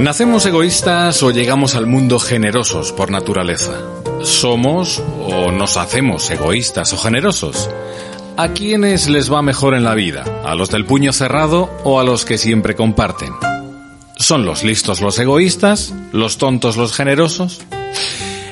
¿Nacemos egoístas o llegamos al mundo generosos por naturaleza? ¿Somos o nos hacemos egoístas o generosos? ¿A quiénes les va mejor en la vida? ¿A los del puño cerrado o a los que siempre comparten? ¿Son los listos los egoístas? ¿Los tontos los generosos?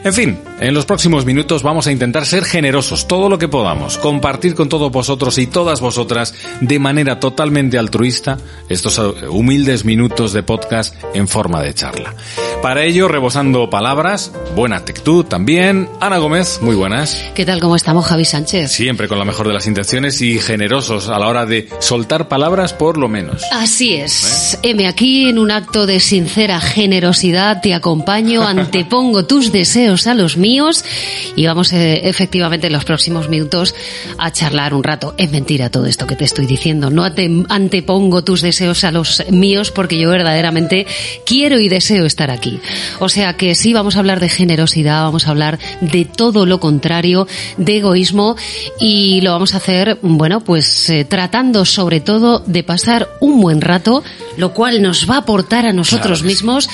En fin, en los próximos minutos vamos a intentar ser generosos todo lo que podamos, compartir con todos vosotros y todas vosotras de manera totalmente altruista estos eh, humildes minutos de podcast en forma de charla. Para ello, rebosando palabras, buena actitud también. Ana Gómez, muy buenas. ¿Qué tal? ¿Cómo estamos, Javi Sánchez? Siempre con la mejor de las intenciones y generosos a la hora de soltar palabras por lo menos. Así es. M, aquí en un acto de sincera generosidad te acompaño, antepongo tus deseos a los míos y vamos eh, efectivamente en los próximos minutos a charlar un rato. Es mentira todo esto que te estoy diciendo. No ante- antepongo tus deseos a los míos porque yo verdaderamente quiero y deseo estar aquí. O sea que sí, vamos a hablar de generosidad, vamos a hablar de todo lo contrario, de egoísmo y lo vamos a hacer, bueno, pues eh, tratando sobre todo de pasar un buen rato, lo cual nos va a aportar a nosotros Claro mismos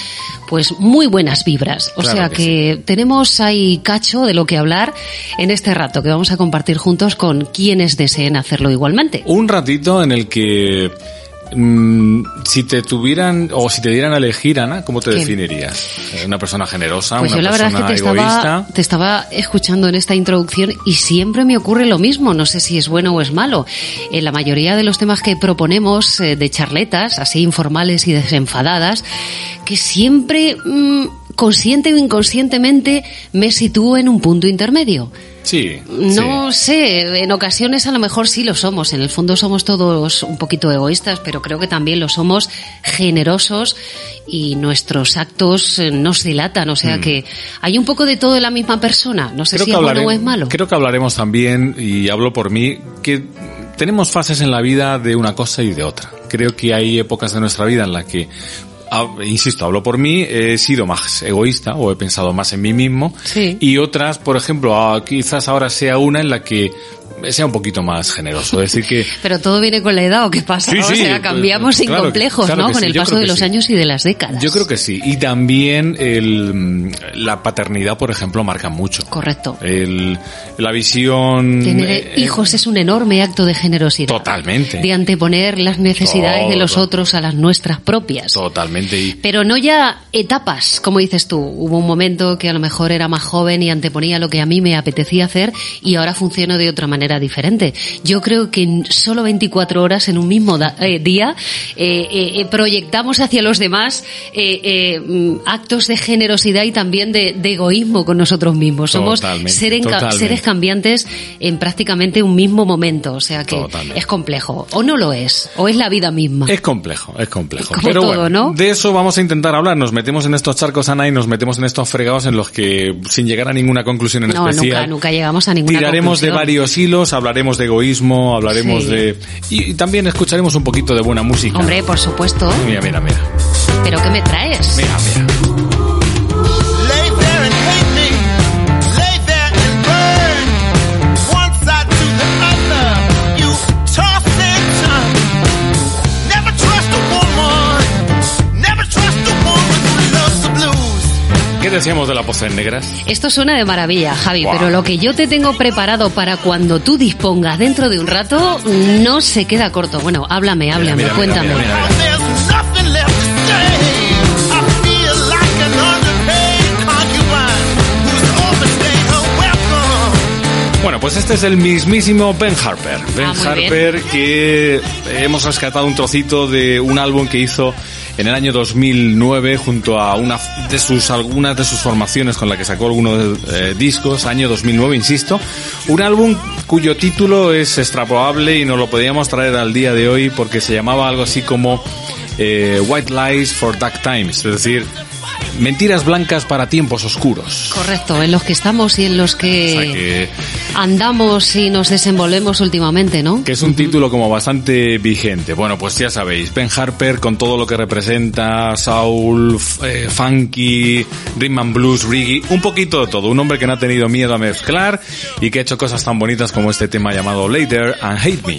pues muy buenas vibras. O Claro sea que que, tenemos ahí cacho de lo que hablar en este rato que vamos a compartir juntos con quienes deseen hacerlo igualmente. Un ratito en el que mm, si te tuvieran o si te dieran a elegir, Ana, ¿cómo te ¿Qué? definirías? ¿Una persona generosa? Pues ¿Una yo la verdad es persona que te estaba, te estaba escuchando en esta introducción y siempre me ocurre lo mismo. No sé si es bueno o es malo. En la mayoría de los temas que proponemos eh, de charletas, así informales y desenfadadas, que siempre, mm, consciente o inconscientemente, me sitúo en un punto intermedio. Sí. No sí. sé, en ocasiones a lo mejor sí lo somos. En el fondo somos todos un poquito egoístas, pero creo que también lo somos generosos y nuestros actos eh, nos dilatan. O sea que hay un poco de todo en la misma persona. No sé si es bueno o es malo. creo que hablaremos también, y hablo por mí, que tenemos fases en la vida de una cosa y de otra. Creo que hay épocas de nuestra vida en las que, insisto, hablo por mí, he sido más egoísta o he pensado más en mí mismo. Sí. Y otras, por ejemplo, ah, quizás ahora sea una en la que sea un poquito más generoso. Decir, que Pero todo viene con la edad, ¿o qué pasa? Sí, o sea, pues, cambiamos sin claro, complejos, claro ¿no? Con sí, el paso de los sí. años y de las décadas. yo creo que sí. Y también el, la paternidad, por ejemplo, marca mucho. Correcto. El, la visión... Tener eh, hijos es un enorme acto de generosidad. Totalmente. De anteponer las necesidades de los otros a las nuestras propias. Totalmente. Y Pero no ya etapas, como dices tú. Hubo un momento que a lo mejor era más joven y anteponía lo que a mí me apetecía hacer y ahora funciono de otra manera diferente. Yo creo que en solo 24 horas en un mismo da- eh, día eh, eh, proyectamos hacia los demás mm, actos de generosidad y también de, de egoísmo con nosotros mismos. Somos seres, seres cambiantes en prácticamente un mismo momento. O sea que Totalmente. es complejo. O no lo es. O es la vida misma. es complejo, es complejo. Como Pero todo, bueno, ¿no? de eso vamos a intentar hablar. Nos metemos en estos charcos, Ana, y nos metemos en estos fregados en los que, sin llegar a ninguna conclusión en No, especial, nunca, nunca llegamos a ninguna tiraremos de varios hilos, hablaremos de egoísmo, hablaremos Sí. de... Y, y también escucharemos un poquito de buena música. Hombre, por supuesto. Mira, mira, mira. ¿Pero qué me traes? Mira, mira. Decíamos de la pose en negras? Esto suena de maravilla, Javi, pero lo que yo te tengo preparado para cuando tú dispongas dentro de un rato no se queda corto. Bueno, háblame, háblame, mira, mira, cuéntame. mira. Bueno, pues este es el mismísimo Ben Harper. Ben Ah, Harper que hemos rescatado un trocito de un álbum que hizo en el año 2009 junto a una de sus algunas de sus formaciones con la que sacó algunos eh, discos, año 2009, insisto, un álbum cuyo título es extrapolable y nos lo podíamos traer al día de hoy porque se llamaba algo así como eh, White Lies for Dark Times, es decir, mentiras blancas para tiempos oscuros. Correcto, en los que estamos y en los que, O sea que- andamos y nos desenvolvemos últimamente, ¿no? que es un título como bastante vigente. Bueno, pues ya sabéis, Ben Harper con todo lo que representa, soul, eh, funky, rhythm and blues, reggae, un poquito de todo. Un hombre que no ha tenido miedo a mezclar y que ha hecho cosas tan bonitas como este tema llamado Later and Hate Me.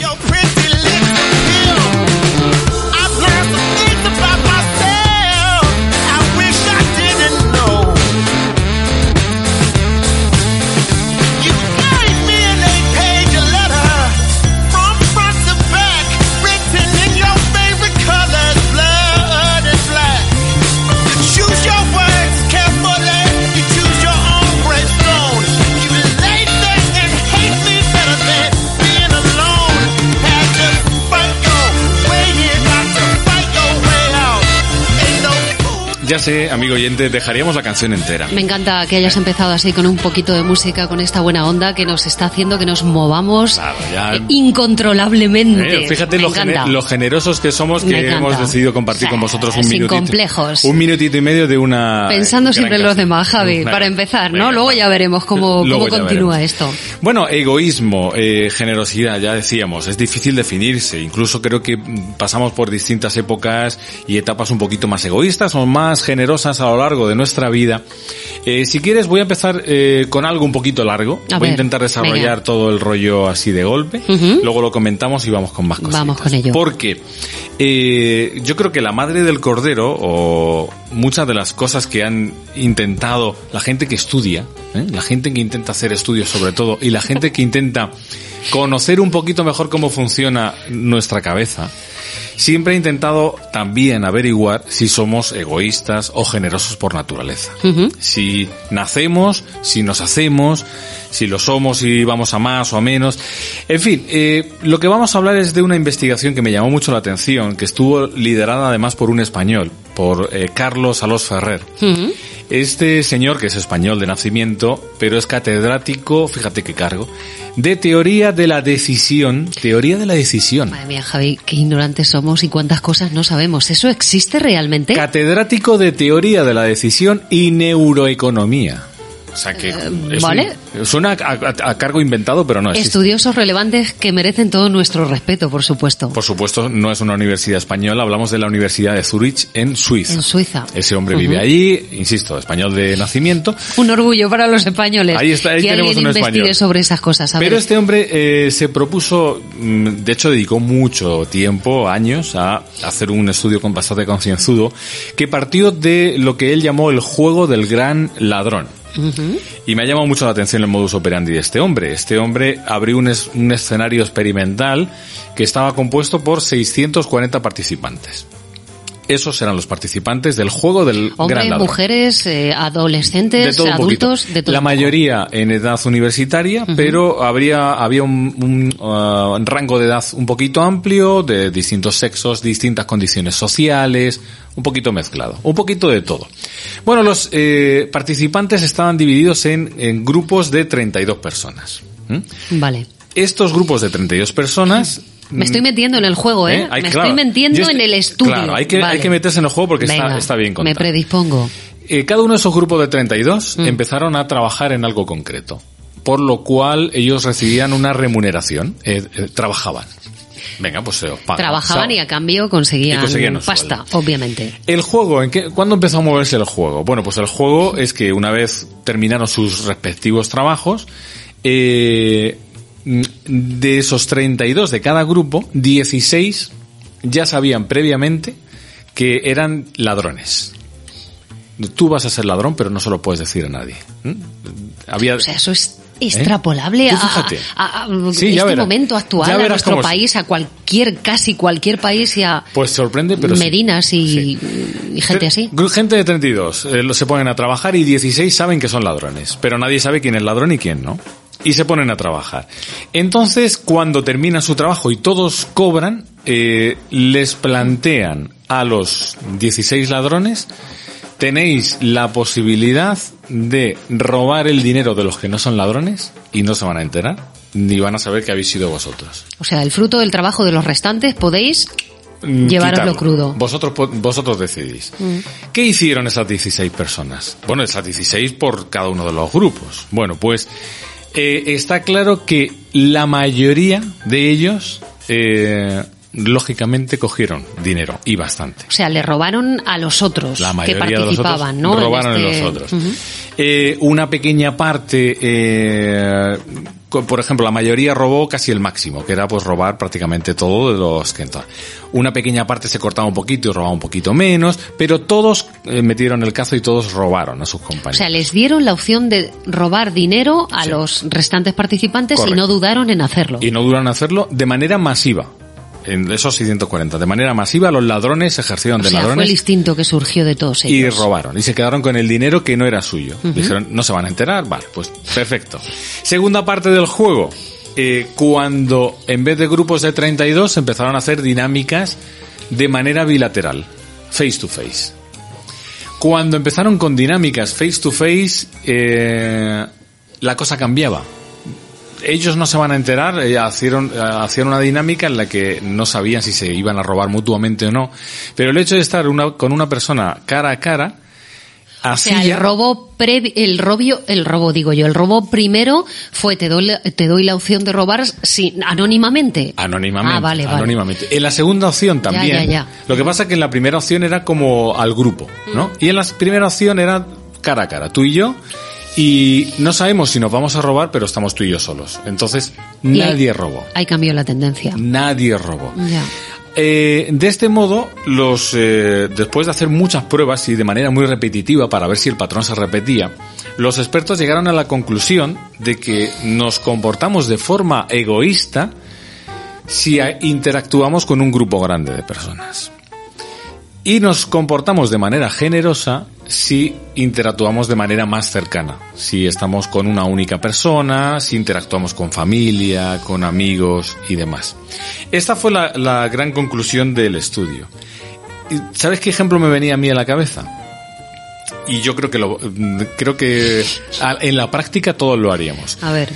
Ya sé, amigo oyente, dejaríamos la canción entera. Me encanta que hayas empezado así con un poquito de música, con esta buena onda que nos está haciendo que nos movamos Claro, ya- eh, incontrolablemente. Eh, fíjate lo, gene- encanta. lo generosos que somos que hemos decidido compartir con Sí, vosotros un sin minutito. complejos. Un minutito y medio de una. Pensando siempre en los demás, Javi, para empezar, ¿no? venga, Luego ya veremos cómo, Luego cómo continúa veremos. esto. Bueno, egoísmo, eh, generosidad, ya decíamos, es difícil definirse. Incluso creo que pasamos por distintas épocas y etapas un poquito más egoístas o más generosas a lo largo de nuestra vida. Eh, si quieres, voy a empezar eh, con algo un poquito largo. A voy a intentar desarrollar venga. todo el rollo así de golpe. Luego lo comentamos y vamos con más cosas. Vamos con ello. Porque eh, yo creo que la madre del cordero o muchas de las cosas que han intentado la gente que estudia, la gente que intenta hacer estudios sobre todo y la gente que intenta conocer un poquito mejor cómo funciona nuestra cabeza, siempre ha intentado también averiguar si somos egoístas o generosos por naturaleza. Si nacemos, si nos hacemos, si lo somos y vamos a más o a menos. En fin, eh, lo que vamos a hablar es de una investigación que me llamó mucho la atención, que estuvo liderada además por un español, por eh, Carlos Alós Ferrer. Este señor, que es español de nacimiento, pero es catedrático, fíjate qué cargo, de teoría de la decisión, teoría de la decisión. Madre mía, Javi, qué ignorantes somos y cuántas cosas no sabemos. ¿Eso existe realmente? Catedrático de teoría de la decisión y neuroeconomía. O sea que es vale. un- suena a, a- a cargo inventado, pero no existe. Estudiosos relevantes que merecen todo nuestro respeto, por supuesto. Por supuesto, no es una universidad española, hablamos de la Universidad de Zurich en Suiza. En Suiza. Ese hombre vive allí, insisto, español de nacimiento. Un orgullo para los españoles. Ahí está, ahí que tenemos alguien un español. sobre esas cosas. A Pero ver. este hombre eh, se propuso, mm, de hecho dedicó mucho tiempo, años, a hacer un estudio con bastante concienzudo, que partió de lo que él llamó el juego del gran ladrón. Y me ha llamado mucho la atención el modus operandi de este hombre. Este hombre abrió un, es- un escenario experimental que estaba compuesto por 640 participantes. Esos eran los participantes del juego del gran ladrón. mujeres, eh, De adolescentes, todo un poquito. adultos, de todo La un mayoría en edad universitaria, pero habría, había un, un, uh, rango de edad un poquito amplio, de distintos sexos, distintas condiciones sociales, un poquito mezclado, un poquito de todo. Bueno, los eh, participantes estaban divididos en, en grupos de 32 personas. Vale. Estos grupos de 32 personas Me estoy metiendo en el juego, ¿eh? ¿Eh? Hay- Me claro. estoy metiendo estoy- en el estudio. Claro, hay que, Vale. hay que meterse en el juego porque está, Venga, está bien Me contado. predispongo. Eh, cada uno de esos grupos de 32 Mm. empezaron a trabajar en algo concreto, por lo cual ellos recibían una remuneración, eh, trabajaban. Venga, pues se os paga. Trabajaban y a cambio conseguían, pasta, sueldo. obviamente. El juego, ¿en qué, ¿cuándo empezó a moverse el juego? Bueno, pues el juego es que una vez terminaron sus respectivos trabajos, eh, de esos 32 de cada grupo, 16 ya sabían previamente que eran ladrones. Tú vas a ser ladrón, pero no se lo puedes decir a nadie. ¿Mm? Había, O sea, eso es extrapolable ¿Eh? Tú a, a- a- Sí, este momento actual, a nuestro país, a cualquier, casi cualquier país y a pues sorprende, pero sí. Medinas y, Sí. y gente así. Gente de 32 eh, se ponen a trabajar y 16 saben que son ladrones, pero nadie sabe quién es ladrón y quién no. Y se ponen a trabajar. Entonces, cuando terminan su trabajo y todos cobran, eh, les plantean a los 16 ladrones, tenéis la posibilidad de robar el dinero de los que no son ladrones y no se van a enterar, ni van a saber que habéis sido vosotros. O sea, el fruto del trabajo de los restantes podéis Mm, Llevároslo quitarlo. crudo. Vosotros, vosotros decidís. ¿Qué hicieron esas 16 personas? Bueno, esas 16 por cada uno de los grupos. Bueno, pues eh, está claro que la mayoría de ellos, eh, lógicamente, cogieron dinero y bastante. O sea, le robaron a los otros La que mayoría de los participaban, otros ¿no? En robaron este- a los otros. Ujú. Eh, una pequeña parte, eh, por ejemplo, la mayoría robó casi el máximo, que era pues robar prácticamente todo de los que entraban. Una pequeña parte se cortaba un poquito y robaba un poquito menos, pero todos eh, metieron el cazo y todos robaron a sus O compañeros. sea, les dieron la opción de robar dinero a Sí. los restantes participantes y no dudaron en hacerlo. y no duran hacerlo de manera masiva. En esos 640, de manera masiva, los ladrones ejercieron o de sea, fue ladrones el instinto que surgió de todos y robaron. Y se quedaron con el dinero que no era suyo. Dijeron, no se van a enterar. Vale, pues perfecto. Segunda parte del juego. eh, cuando en vez de grupos de 32 empezaron a hacer dinámicas de manera bilateral. Face to face. Cuando empezaron con dinámicas face to face, eh, la cosa cambiaba ellos no se van a enterar, eh, hicieron, eh, hacían una dinámica en la que no sabían si se iban a robar mutuamente o no, pero el hecho de estar una- con una persona cara a cara, O así sea, el robo previ- el robio, el robo digo yo, el robo primero fue te doy, la- te doy la opción de robar sin, anónimamente. Anónimamente. Ah, vale, vale. anónimamente. En la segunda opción también. ya, ya. Lo que pasa es que en la primera opción era como al grupo, ¿no? Mm. Y en la primera opción era cara a cara, tú y yo, y no sabemos si nos vamos a robar, pero estamos tú y yo solos. Entonces, Y nadie ahí- robó. Ahí cambió la tendencia. Nadie robó. Ya. Eh, de este modo, los eh, después de hacer muchas pruebas y de manera muy repetitiva para ver si el patrón se repetía, los expertos llegaron a la conclusión de que nos comportamos de forma egoísta si interactuamos con un grupo grande de personas. Y nos comportamos de manera generosa si interactuamos de manera más cercana. Si estamos con una única persona, si interactuamos con familia, con amigos y demás. Esta fue la, la gran conclusión del estudio. ¿Y ¿Sabes qué ejemplo me venía a mí a la cabeza? Y yo creo que lo, creo que en la práctica todos lo haríamos. A ver,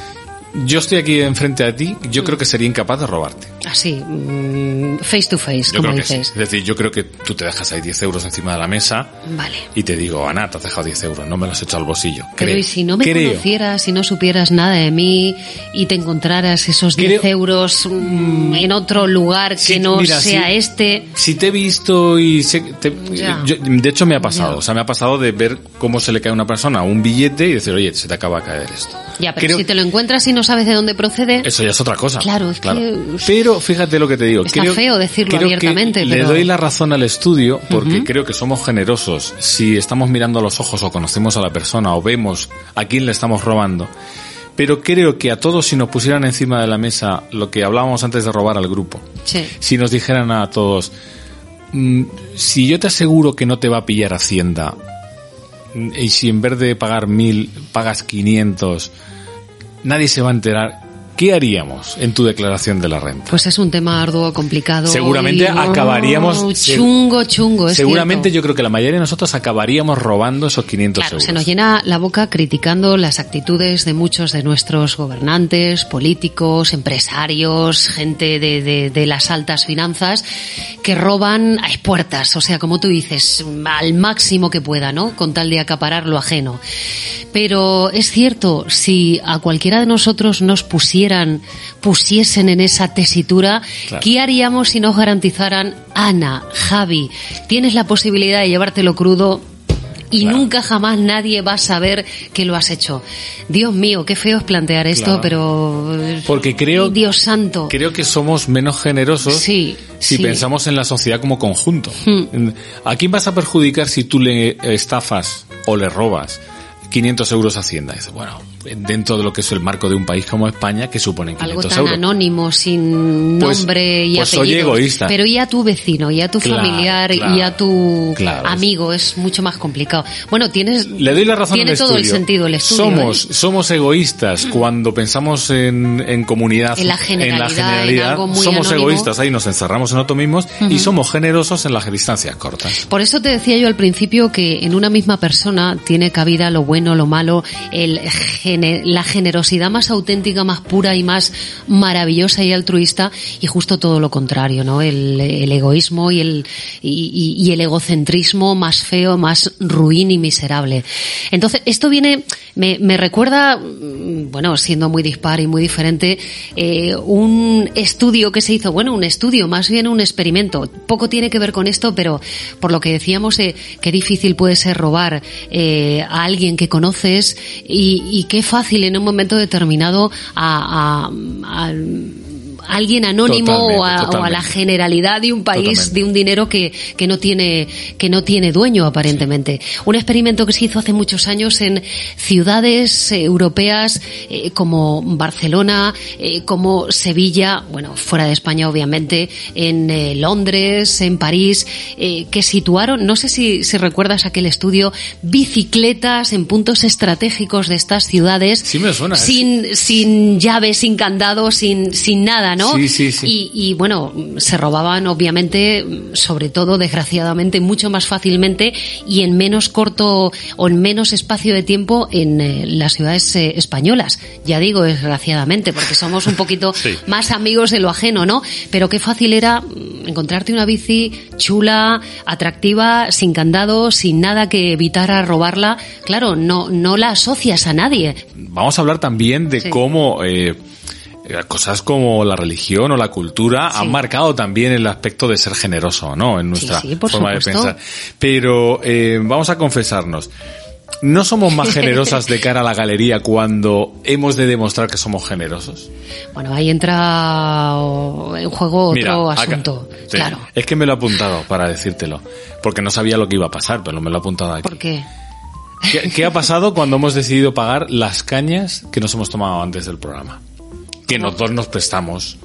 Yo estoy aquí enfrente a ti, yo creo que sería incapaz de robarte. Así, mm, face to face, Yo como que sí. dices. Es decir, yo creo que tú te dejas ahí 10 euros encima de la mesa Vale. y te digo, Ana, te has dejado 10 euros, no me los he echado al bolsillo. Pero Creo- y si no me creo. conocieras, si no supieras nada de mí y te encontraras esos 10 Creo- euros mm, en otro lugar que no mira, sea sí. este, Si te he visto y sé, te- yo- de hecho me ha pasado, Ya. o sea, me ha pasado de ver cómo se le cae a una persona un billete y decir, oye, se te acaba de caer esto. ya, pero Creo- si te lo encuentras y no sabes de dónde procede, Eso ya es otra cosa. Claro, es que- Pero fíjate lo que te digo. Está creo- feo decirlo creo que abiertamente, Le doy la razón al estudio porque creo que somos generosos si estamos mirando a los ojos o conocemos a la persona o vemos a quién le estamos robando. Pero creo que a todos si nos pusieran encima de la mesa lo que hablábamos antes de robar al grupo, sí. si nos dijeran a todos, mm, si yo te aseguro que no te va a pillar Hacienda mm, y si en vez de pagar mil pagas 500, nadie se va a enterar, ¿qué haríamos en tu declaración de la renta? Pues es un tema arduo, complicado. Seguramente y, oh, acabaríamos- se- Chungo, chungo, es Seguramente cierto. yo creo que la mayoría de nosotros acabaríamos robando esos 500 Claro, euros. se nos llena la boca criticando las actitudes de muchos de nuestros gobernantes, políticos, empresarios, gente de, de- de las altas finanzas que roban a expuertas, o sea, como tú dices, al máximo que pueda, ¿no? Con tal de acaparar lo ajeno. Pero es cierto, si a cualquiera de nosotros nos pusieran, pusiesen en esa tesitura, Claro. ¿qué haríamos si nos garantizaran, Ana, Javi, tienes la posibilidad de llevártelo crudo? Y Claro. nunca jamás nadie va a saber que lo has hecho. Dios mío, qué feo es plantear esto, Claro. pero... Porque creo, Dios santo. creo que somos menos generosos Sí, si sí. pensamos en la sociedad como conjunto. Hmm. ¿A quién vas a perjudicar si tú le estafas o le robas 500 euros a Hacienda? Dice, bueno, dentro de lo que es el marco de un país como España que suponen 500 Algo tan euros. anónimo, sin Pues- nombre y pues soy apellido. egoísta. Pero y a tu vecino, y a tu Claro, familiar, claro, y a tu claro. amigo, es mucho más complicado. Bueno, tienes... Le doy la razón Tiene todo el sentido el estudio. Somos, ¿eh? somos egoístas cuando pensamos en, en comunidad, En la generalidad, en algo muy somos anónimo. egoístas, ahí nos encerramos en nosotros mismos y somos generosos en las distancias cortas. Por eso te decía yo al principio que en una misma persona tiene cabida lo bueno, lo malo, el la generosidad más auténtica, más pura y más maravillosa y altruista, y justo todo lo contrario, ¿no? El, egoísmo y el, y, el egocentrismo más feo, más ruin y miserable. Entonces, esto viene, me, me recuerda, mm, bueno, siendo muy dispar y muy diferente, eh, un estudio que se hizo, bueno, un estudio, más bien un experimento. Poco tiene que ver con esto, pero por lo que decíamos, eh, qué difícil puede ser robar eh, a alguien que conoces y, y qué fácil en un momento determinado a, a- alguien anónimo o, a, o a la generalidad de un país Totalmente. de un dinero que, que no tiene que no tiene dueño aparentemente. Un experimento que se hizo hace muchos años en ciudades eh, europeas eh, como Barcelona eh, como Sevilla bueno fuera de España obviamente en eh, Londres en París que situaron no sé si, si recuerdas aquel estudio bicicletas en puntos estratégicos de estas ciudades Sí me suena, sin sin llave sin candado sin sin nada no Sí, sí, sí. y y, bueno, se robaban obviamente, sobre todo desgraciadamente, mucho más fácilmente y en menos corto o en menos espacio de tiempo en eh, las ciudades eh, españolas. Ya digo desgraciadamente, porque somos un poquito Sí. más amigos de lo ajeno, ¿no? Pero qué fácil era mm, encontrarte una bici chula, atractiva, sin candado, sin nada que evitara robarla. Claro, no, no la asocias a nadie. Vamos a hablar también de Sí. cómo eh, cosas como la religión o la cultura Sí. han marcado también el aspecto de ser generoso, ¿no? En nuestra sí, por forma supuesto. de pensar. Pero eh, vamos a confesarnos. ¿No somos más generosas de cara a la galería cuando hemos de demostrar que somos generosos? Bueno, ahí entra en juego otro Mira, acá- asunto. sí, Claro. Es que me lo he apuntado para decírtelo, porque no sabía lo que iba a pasar, pero me lo he apuntado aquí. ¿Por qué? ¿Qué, qué ha pasado cuando hemos decidido pagar las cañas que nos hemos tomado antes del programa? Que nosotros nos prestamos.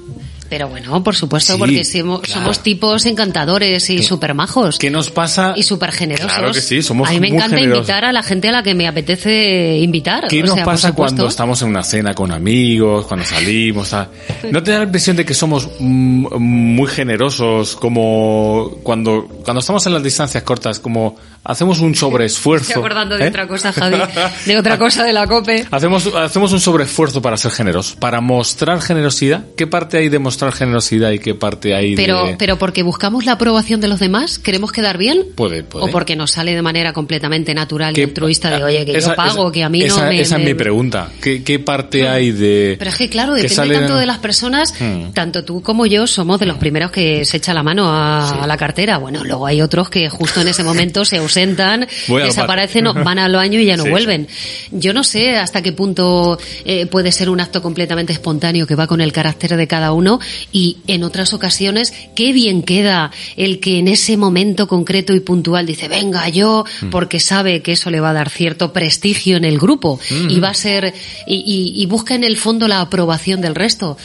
Pero bueno, por supuesto, Sí, porque somos, claro. somos tipos encantadores y súper majos. ¿Qué nos pasa? Y súper generosos. Claro que sí, somos A mí me muy encanta generosos. invitar a la gente a la que me apetece invitar. ¿Qué o nos sea, pasa cuando estamos en una cena con amigos, cuando salimos? tal? ¿No te da la impresión de que somos mm, muy generosos como cuando, cuando estamos en las distancias cortas, como hacemos un sobreesfuerzo? Estoy acordando de ¿eh? otra cosa, Javi. De otra cosa de la COPE. Hacemos, hacemos un sobreesfuerzo para ser generosos, para mostrar generosidad. ¿Qué parte hay de mostrar generosidad y qué parte hay Pero, de...? pero porque buscamos la aprobación de los demás, queremos quedar bien. Puede, puede. O porque nos sale de manera completamente natural y ¿Qué- altruista de, oye, que esa- yo pago, esa- que a mí esa, no me... Esa es me- mi pregunta. ¿Qué, qué parte hay de...? Pero es que claro, que depende sale tanto de las personas, Hmm. tanto tú como yo somos de los primeros que se echa la mano a, a la cartera. Bueno, luego hay otros que justo en ese momento se ausentan, desaparecen, van al baño y ya no Sí, vuelven. Yo no sé hasta qué punto eh, puede ser un acto completamente espontáneo que va con el carácter de cada uno y en otras ocasiones qué bien queda el que en ese momento concreto y puntual dice, venga yo, Hmm. porque sabe que eso le va a dar cierto prestigio en el grupo y va a ser, y, y- y busca en el fondo la aprobación del resto.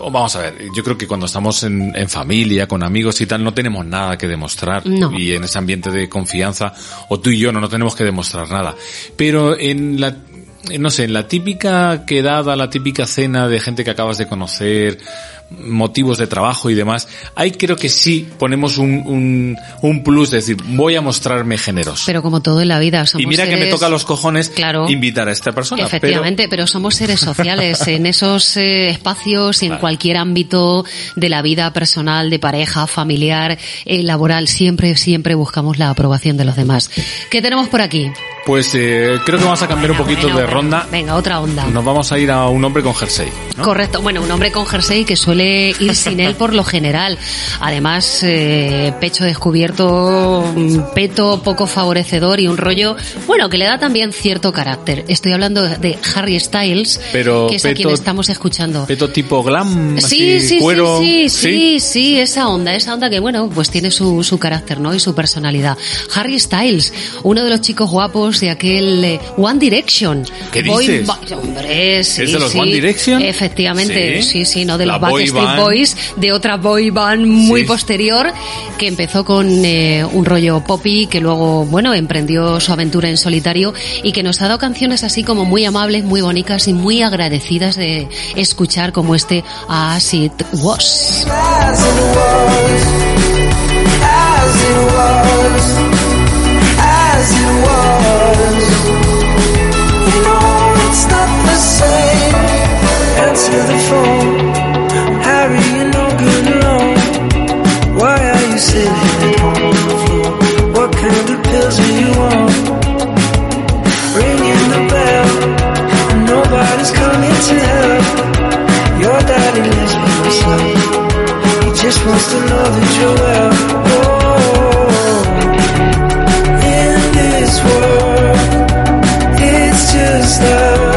O Vamos a ver, yo creo que cuando estamos en, en familia, con amigos y tal, no tenemos nada que demostrar. No. Y en ese ambiente de confianza, o tú y yo no, no tenemos que demostrar nada. Pero en la, no sé, en la típica quedada, la típica cena de gente que acabas de conocer, motivos de trabajo y demás, ahí creo que sí ponemos un, un, un plus, de decir, voy a mostrarme generoso. Pero como todo en la vida, somos y mira que me toca los cojones Claro. invitar a esta persona. pero- Efectivamente, pero... somos seres sociales en esos eh, espacios, en Claro. cualquier ámbito de la vida personal, de pareja, familiar, eh, laboral, siempre, siempre buscamos la aprobación de los demás. ¿Qué tenemos por aquí? Pues eh, creo que vamos a cambiar un poquito bueno, de ronda. Venga, otra onda. Nos vamos a ir a un hombre con jersey. ¿no? Correcto. Bueno, un hombre con jersey que suele ir sin él por lo general. Además, eh, pecho descubierto, mm, peto poco favorecedor y un rollo, bueno, que le da también cierto carácter. Estoy hablando de Harry Styles, Pero que es a quien estamos escuchando. Peto tipo glam, Sí, así, sí, cuero. sí, sí, sí, sí, esa onda, esa onda que bueno, pues tiene su, su carácter, ¿no? Y su personalidad. Harry Styles, uno de los chicos guapos acordarnos de aquel eh, One Direction. ¿Qué Boy dices? ba- hombre, sí, ¿Es de los sí. One Direction? Efectivamente, Sí. sí, sí, no de La los boy Backstreet band. Boys, de otra boy band muy Sí. posterior que empezó con eh, un rollo poppy que luego, bueno, emprendió su aventura en solitario y que nos ha dado canciones así como muy amables, muy bonitas y muy agradecidas de escuchar como este As It Was. as it was, as it was, as it was. Answer the phone, Harry. You're no good alone. Why are you sitting on the floor? What kind of pills do you want? Ringing the bell, and nobody's coming to help. Your daddy lives by himself. He just wants to know that you're well. Oh, in this world, it's just us.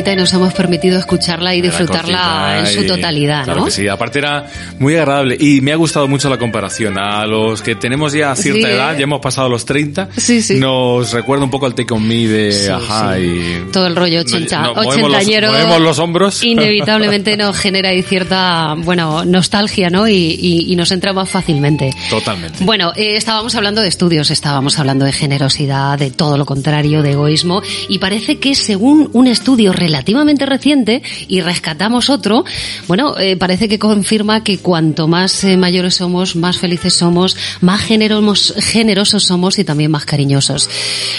Cortita y nos hemos permitido escucharla y Era disfrutarla en su y- totalidad, claro ¿no? que sí, aparte era muy agradable y me ha gustado mucho la comparación. A los que tenemos ya cierta Sí, edad, ¿eh? ya hemos pasado los 30, Sí, sí. nos recuerda un poco al Take On Me de Ajá y... Todo el rollo ochenta, nos movemos los- ochentañero. movemos los hombros. Inevitablemente nos genera ahí cierta, bueno, nostalgia, ¿no? Y, y- y nos entra más fácilmente. Totalmente. Bueno, eh, estábamos hablando de estudios, estábamos hablando de generosidad, de todo lo contrario, de egoísmo, y parece que según un estudio relativamente reciente, y rescatamos otro, bueno, eh, parece que confirma que cuanto más eh, mayores somos, más felices somos, más generosos, generosos somos y también más cariñosos.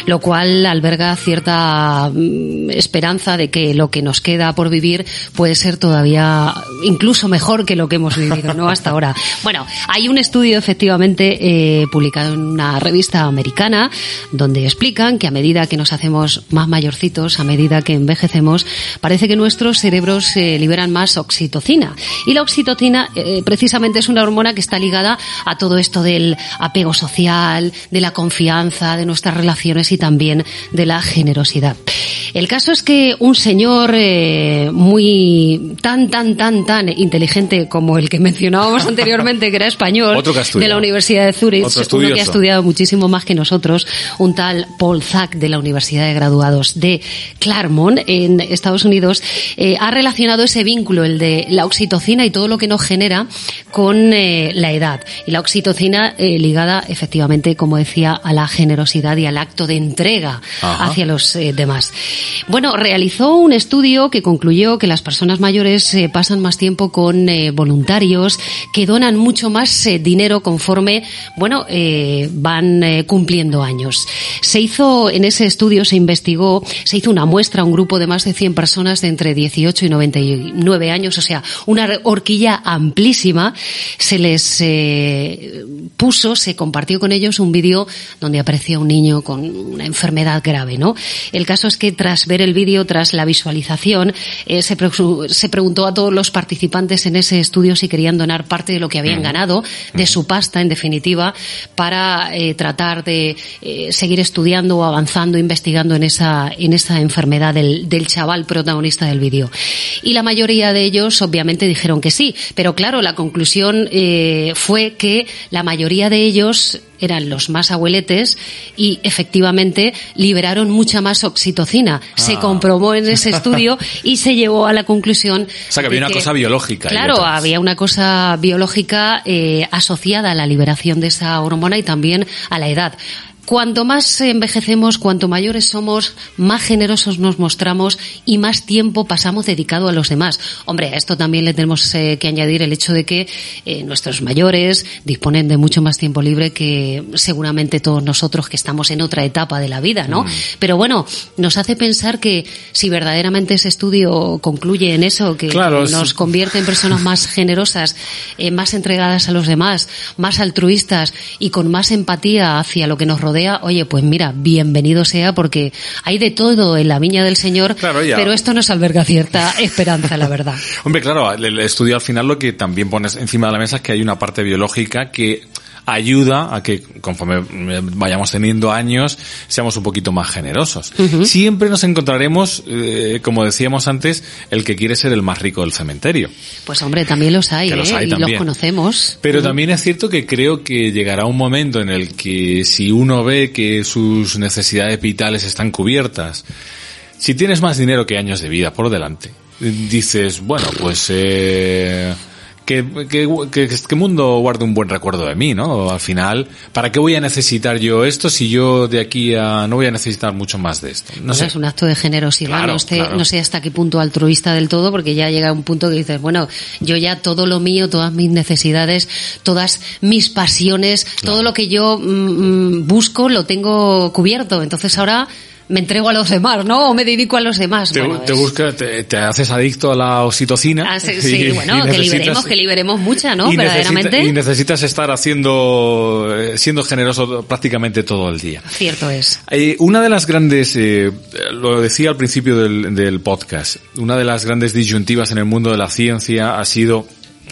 Lo cual alberga cierta mm, esperanza de que lo que nos queda por vivir puede ser todavía incluso mejor que lo que hemos vivido, ¿no? Hasta ahora. Bueno, hay un estudio efectivamente eh, publicado en una revista americana donde explican que a medida que nos hacemos más mayorcitos, a medida que envejecemos, parece que nuestros cerebros eh, liberan más oxitocina. Y la oxitocina eh, precisamente es una hormona que está ligada a todo esto del apego social, de la confianza, de nuestras relaciones y también de la generosidad. El caso es que un señor eh, muy tan, tan, tan, tan inteligente como el que mencionábamos anteriormente, que era español, Otro que de la Universidad de Zurich, uno que ha estudiado muchísimo más que nosotros, un tal Paul Zack de la Universidad de Graduados de Claremont en Estados Unidos, eh, ha relacionado ese vínculo, el de la oxitocina y todo lo que nos genera con eh, la edad. Y la oxitocina eh, ligada efectivamente, como decía, a la generosidad y al acto de entrega Ajá. hacia los eh, demás. Bueno, realizó un estudio que concluyó que las personas mayores eh, pasan más tiempo con eh, voluntarios que donan mucho más eh, dinero conforme, bueno, van cumpliendo años. Se hizo, en ese estudio se investigó, se hizo una muestra un grupo de más de 100 personas de entre 18 y 99 años, o sea, una horquilla amplísima. Se les puso, se compartió con ellos un vídeo donde aparecía un niño con una enfermedad grave, ¿no? El caso es que ver el vídeo, tras la visualización, eh, se, pre- se preguntó a todos los participantes en ese estudio si querían donar parte de lo que habían ganado, de su pasta, en definitiva, para eh, tratar de eh, seguir estudiando o avanzando, investigando en esa, en esa enfermedad del, del el chaval protagonista del vídeo. Y la mayoría de ellos obviamente dijeron que sí, pero claro, la conclusión fue que la mayoría de ellos eran los más abueletes y efectivamente liberaron mucha más oxitocina. Se Ah. comprobó en ese estudio y se llevó a la conclusión. O sea, que había una cosa biológica Claro, había una cosa biológica eh, asociada a la liberación de esa hormona y también a la edad. Cuanto más envejecemos, cuanto mayores somos, más generosos nos mostramos y más tiempo pasamos dedicado a los demás. Hombre, a esto también le tenemos eh, que añadir el hecho de que eh, nuestros mayores disponen de mucho más tiempo libre que seguramente todos nosotros que estamos en otra etapa de la vida, Mm. ¿no? Pero bueno, nos hace pensar que si verdaderamente ese estudio concluye en eso, que Claro, nos convierte en personas más generosas, eh, más entregadas a los demás, más altruistas y con más empatía hacia lo que nos rodea, oye, pues mira, bienvenido sea porque hay de todo en la viña del Señor, Claro, pero esto nos alberga cierta esperanza, la verdad. Hombre, claro, el estudio al final lo que también pones encima de la mesa es que hay una parte biológica que ayuda a que conforme vayamos teniendo años seamos un poquito más generosos. Siempre nos encontraremos, eh, como decíamos antes, el que quiere ser el más rico del cementerio. Pues hombre, también los hay, Que los ¿eh? hay y también. los conocemos. Pero también es cierto que creo que llegará un momento en el que si uno ve que sus necesidades vitales están cubiertas, si tienes más dinero que años de vida por delante, dices, bueno, pues eh, que, que, que, que mundo guarde un buen recuerdo de mí, ¿no? Al final, ¿para qué voy a necesitar yo esto si yo de aquí a no voy a necesitar mucho más de esto? No Pues sé. Es un acto de generosidad. Claro, no, sé, claro. no sé hasta qué punto altruista del todo, porque ya llega un punto que dices, bueno, yo ya todo lo mío, todas mis necesidades, todas mis pasiones, todo lo que yo mm, mm, busco lo tengo cubierto. Entonces ahora me entrego a los demás, ¿no? O me dedico a los demás. Te, Bueno, te es- busca, te, te haces adicto a la oxitocina. Ah, sí, y- sí, y bueno, que liberemos, que liberemos mucha, ¿no? y necesita- Verdaderamente. y necesitas estar haciendo, eh, siendo generoso prácticamente todo el día. Cierto es. Eh, una de las grandes, eh, lo decía al principio del, del podcast, una de las grandes disyuntivas en el mundo de la ciencia ha sido,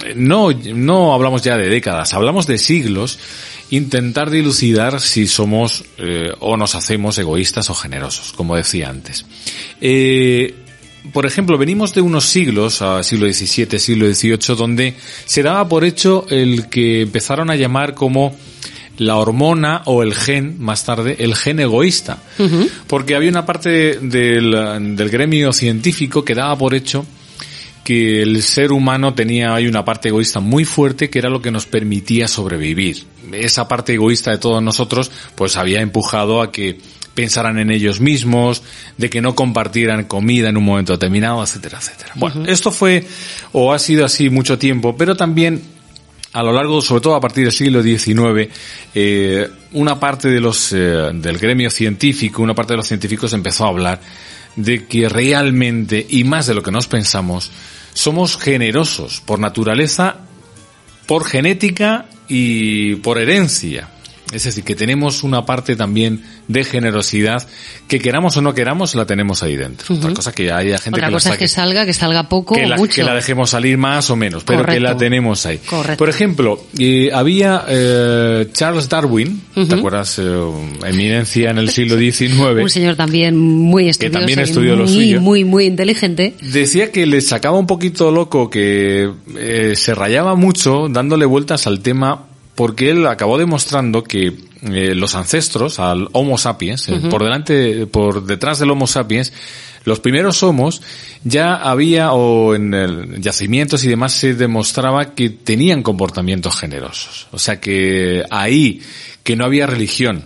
eh, no, no hablamos ya de décadas, hablamos de siglos, intentar dilucidar si somos eh, o nos hacemos egoístas o generosos, como decía antes. Eh, por ejemplo, venimos de unos siglos, a siglo XVII, siglo XVIII, donde se daba por hecho el que empezaron a llamar como la hormona o el gen, más tarde, el gen egoísta. Porque había una parte del, del gremio científico que daba por hecho que el ser humano tenía ahí una parte egoísta muy fuerte que era lo que nos permitía sobrevivir. Esa parte egoísta de todos nosotros pues había empujado a que pensaran en ellos mismos, de que no compartieran comida en un momento determinado, etcétera, etcétera. Bueno, esto fue o ha sido así mucho tiempo, pero también a lo largo, sobre todo a partir del siglo XIX, eh, una parte de los, eh, del gremio científico, una parte de los científicos empezó a hablar de que realmente, y más de lo que nos pensamos, somos generosos por naturaleza, por genética y por herencia. Es decir, que tenemos una parte también de generosidad que queramos o no queramos la tenemos ahí dentro. Otra cosa que haya gente Otra que la cosa es que salga, que salga poco que o la, mucho. que la dejemos salir más o menos, pero que la tenemos ahí. Correcto. Por ejemplo, eh, había eh, Charles Darwin, ¿te acuerdas? Eh, eminencia en el siglo Un XIX. señor también muy estudioso, también y estudió lo muy, suyo. muy, muy inteligente. Decía que le sacaba un poquito loco que eh, se rayaba mucho dándole vueltas al tema porque él acabó demostrando que eh, los ancestros, al Homo sapiens, eh, por delante, por detrás del Homo sapiens, los primeros homos ya había, o en el yacimientos y demás, se demostraba que tenían comportamientos generosos. O sea que ahí, que no había religión,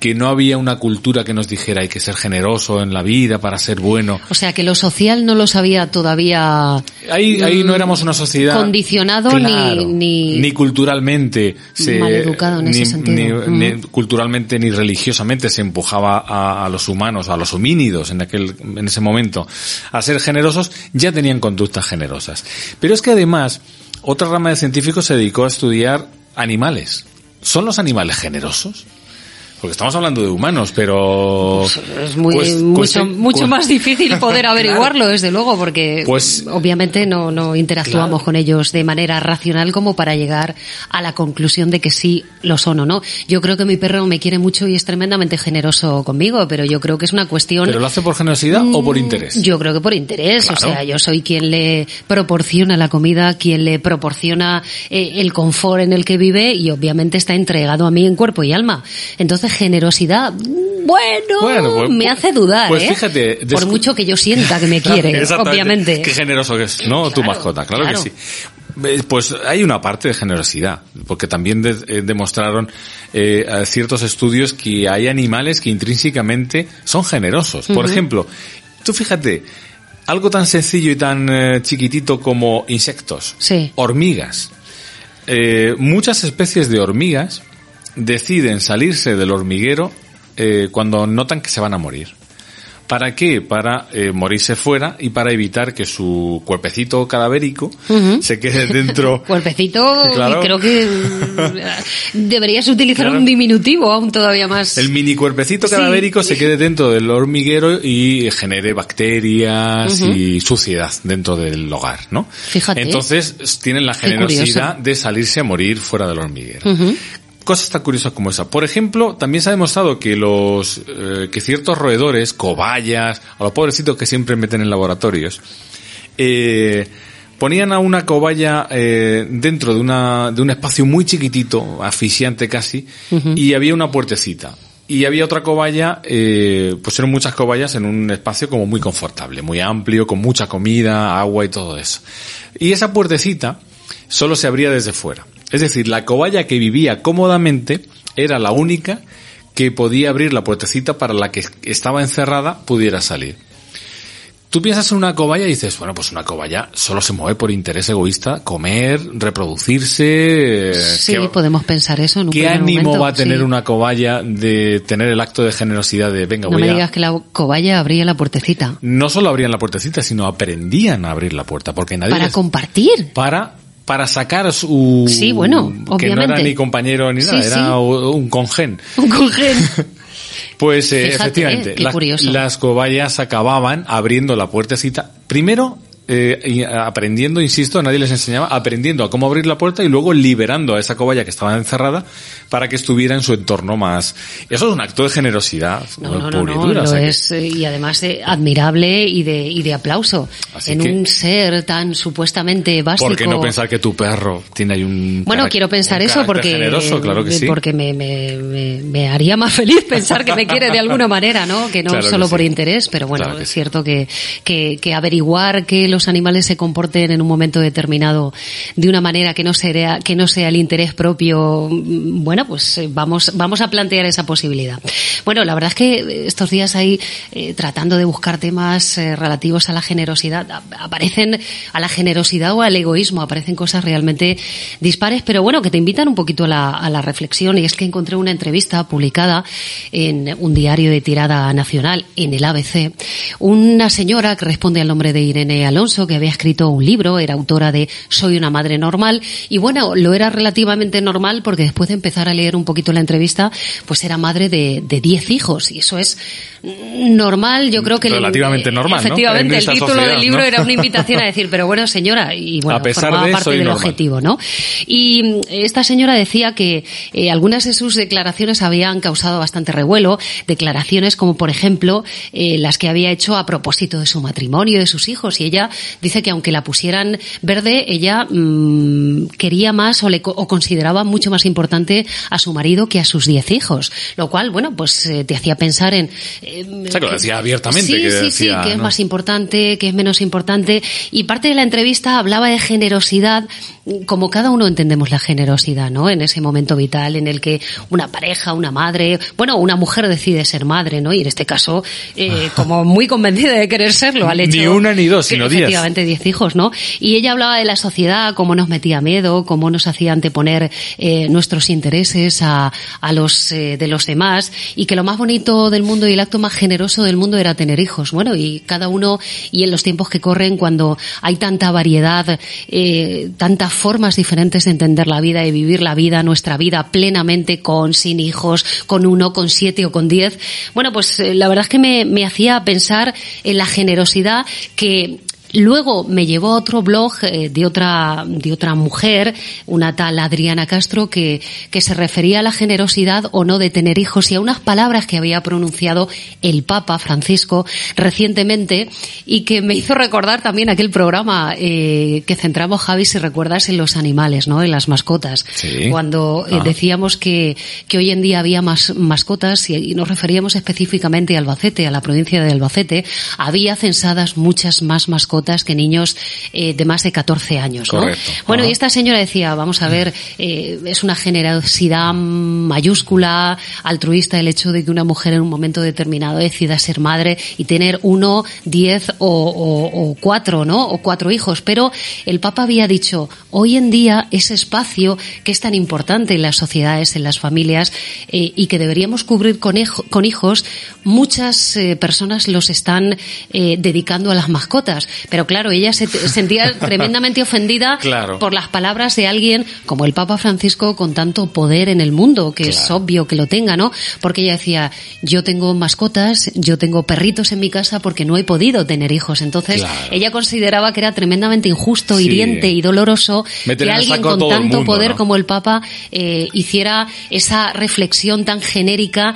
que no había una cultura que nos dijera hay que ser generoso en la vida para ser bueno. O sea, que lo social no los había todavía Ahí, ahí no éramos una sociedad Condicionado Claro, ni- ni- culturalmente se, Maleducado en ni, ese sentido. ni- Mm. ni culturalmente ni religiosamente se empujaba a, a los humanos, a los homínidos en aquel en ese momento a ser generosos, ya tenían conductas generosas. Pero es que además otra rama de científicos se dedicó a estudiar animales. ¿Son los animales generosos? Porque estamos hablando de humanos, pero... Es muy, pues- mucho, cueste- mucho cu- más difícil poder averiguarlo, desde luego, porque Pues- obviamente no, no interactuamos Claro. con ellos de manera racional como para llegar a la conclusión de que sí lo son o no. Yo creo que mi perro me quiere mucho y es tremendamente generoso conmigo, pero yo creo que es una cuestión... ¿Pero lo hace por generosidad o por interés? Mm, Yo creo que por interés, o sea, yo soy quien le proporciona la comida, quien le proporciona eh, el confort en el que vive y obviamente está entregado a mí en cuerpo y alma. Entonces, generosidad, mm, bueno, Bueno, pues- me hace dudar, pues ¿eh? fíjate, por mucho que yo sienta que me quiere, obviamente. Qué generoso que es, ¿no? tu Claro, mascota, claro, claro. que sí. Eh, Pues hay una parte de generosidad, porque también de- eh, demostraron eh, a ciertos estudios que hay animales que intrínsecamente son generosos. Por ejemplo, tú fíjate, algo tan sencillo y tan eh, chiquitito como insectos, Sí. hormigas. Eh, muchas especies de hormigas deciden salirse del hormiguero eh, cuando notan que se van a morir. ¿Para qué? Para eh, morirse fuera y para evitar que su cuerpecito cadavérico se quede dentro. Cuerpecito, Claro. creo que deberías utilizar Claro. un diminutivo aún todavía más. El mini cuerpecito Sí. cadavérico se quede dentro del hormiguero y genere bacterias y suciedad dentro del hogar, ¿no? Fíjate. Entonces tienen la generosidad de salirse a morir fuera del hormiguero. Cosas tan curiosas como esa. Por ejemplo, también se ha demostrado que los, eh, que ciertos roedores, cobayas, a los pobrecitos que siempre meten en laboratorios, eh, ponían a una cobaya eh, dentro de una de un espacio muy chiquitito, asfixiante casi, y había una puertecita. Y había otra cobaya, eh, pues eran muchas cobayas en un espacio como muy confortable, muy amplio, con mucha comida, agua y todo eso. Y esa puertecita solo se abría desde fuera. Es decir, la cobaya que vivía cómodamente era la única que podía abrir la puertecita para la que estaba encerrada pudiera salir. Tú piensas en una cobaya y dices, bueno, pues una cobaya solo se mueve por interés egoísta, comer, reproducirse. eh, sí, ¿qué- podemos pensar eso en un ¿Qué ánimo momento, va a tener sí. una cobaya de tener el acto de generosidad de, venga, No voy me a... digas que la cobaya abría la puertecita. No solo abrían la puertecita, sino aprendían a abrir la puerta, porque nadie Para les- compartir. para para sacar su Sí, bueno, que no era ni compañero ni nada, sí. era un congen. Un congen. Pues eh, Fíjate, efectivamente, las- las cobayas acababan abriendo la puertecita. Primero, eh, y aprendiendo, insisto, nadie les enseñaba, aprendiendo a cómo abrir la puerta y luego liberando a esa cobaya que estaba encerrada para que estuviera en su entorno más. Eso es un acto de generosidad No, no, no, y no, dura, o lo sea que- es eh, y además eh, admirable y de, y de aplauso. Así en que- un ser tan supuestamente básico. ¿Por qué no pensar que tu perro tiene ahí un Bueno, quiero pensar eso porque, generoso, claro que sí. porque me, me, me, me haría más feliz pensar que me quiere de alguna manera, ¿no? Que no Claro que solo por sí. interés, pero bueno, Claro que es sí. cierto que, que, que averiguar que los animales se comporten en un momento determinado de una manera que no sea, que no sea el interés propio, mm, bueno, pues eh, vamos, vamos a plantear esa posibilidad. Bueno, la verdad es que estos días ahí, eh, tratando de buscar temas eh, relativos a la generosidad, aparecen a la generosidad o al egoísmo, aparecen cosas realmente dispares, pero bueno, que te invitan un poquito a la, a la reflexión. Y es que encontré una entrevista publicada en un diario de tirada nacional, en el ABC, una señora que responde al nombre de Irene Alonso, que había escrito un libro, era autora de Soy una madre normal, y bueno, lo era relativamente normal porque después de empezar a leer un poquito la entrevista, pues era madre de, de 10 hijos, y eso es normal, yo creo que... el- Relativamente normal, ¿no? Efectivamente, En el título sociedad, del libro ¿no? era una invitación a decir, pero bueno, señora, y bueno, A pesar formaba de, parte del normal. objetivo, ¿no? Y mm, esta señora decía que eh, algunas de sus declaraciones habían causado bastante revuelo, declaraciones como, por ejemplo, eh, las que había hecho a propósito de su matrimonio, de sus hijos, y ella dice que aunque la pusieran verde, ella mm, quería más o, le, o consideraba mucho más importante a su marido que a sus diez hijos, lo cual, bueno, pues eh, te hacía pensar en... eh, O sea, que lo decía abiertamente, Sí, que sí, decía, sí, que es más importante, que es menos importante. Y parte de la entrevista hablaba de generosidad, como cada uno entendemos la generosidad, ¿no? En ese momento vital en el que una pareja, una madre, bueno, una mujer decide ser madre, ¿no? Y en este caso, eh, como muy convencida de querer serlo, al hecho. Ni una ni dos, sino diez. Efectivamente 10 hijos, ¿no? Y ella hablaba de la sociedad, cómo nos metía miedo, cómo nos hacía anteponer eh, nuestros intereses a, a los eh, de los demás y que lo más bonito del mundo y el acto más generoso del mundo era tener hijos. Bueno, y cada uno y en los tiempos que corren cuando hay tanta variedad, eh, tantas formas diferentes de entender la vida y vivir la vida, nuestra vida plenamente con, sin hijos, con uno, con siete o con diez. Bueno, pues eh, la verdad es que me, me hacía pensar en la generosidad que Luego me llevó a otro blog eh, de otra de otra mujer, una tal Adriana Castro, que, que se refería a la generosidad o no de tener hijos y a unas palabras que había pronunciado el Papa Francisco recientemente y que me hizo recordar también aquel programa eh, que centramos, Javi, si recuerdas, en los animales, ¿no? En las mascotas. Sí. Cuando eh, Ah. decíamos que, que hoy en día había más mascotas y, y nos referíamos específicamente a Albacete, a la provincia de Albacete, había censadas muchas más mascotas que niños eh, de más de 14 años. ¿no? Correcto. Bueno, Ajá. y esta señora decía, vamos a ver, eh, es una generosidad mayúscula, altruista el hecho de que una mujer en un momento determinado decida ser madre y tener uno, diez o, o- o cuatro, ¿no? O cuatro hijos. Pero el Papa había dicho, hoy en día ese espacio que es tan importante en las sociedades, en las familias, eh, y que deberíamos cubrir con, hijo- con hijos, muchas eh, personas los están eh, dedicando a las mascotas. Pero claro, ella se sentía tremendamente ofendida Claro. por las palabras de alguien como el Papa Francisco con tanto poder en el mundo, que es obvio que lo tenga, ¿no? Porque ella decía, yo tengo mascotas, yo tengo perritos en mi casa porque no he podido tener hijos. Entonces, Claro. ella consideraba que era tremendamente injusto, Sí. hiriente y doloroso Meter que alguien con tanto mundo, poder ¿no? como el Papa eh, hiciera esa reflexión tan genérica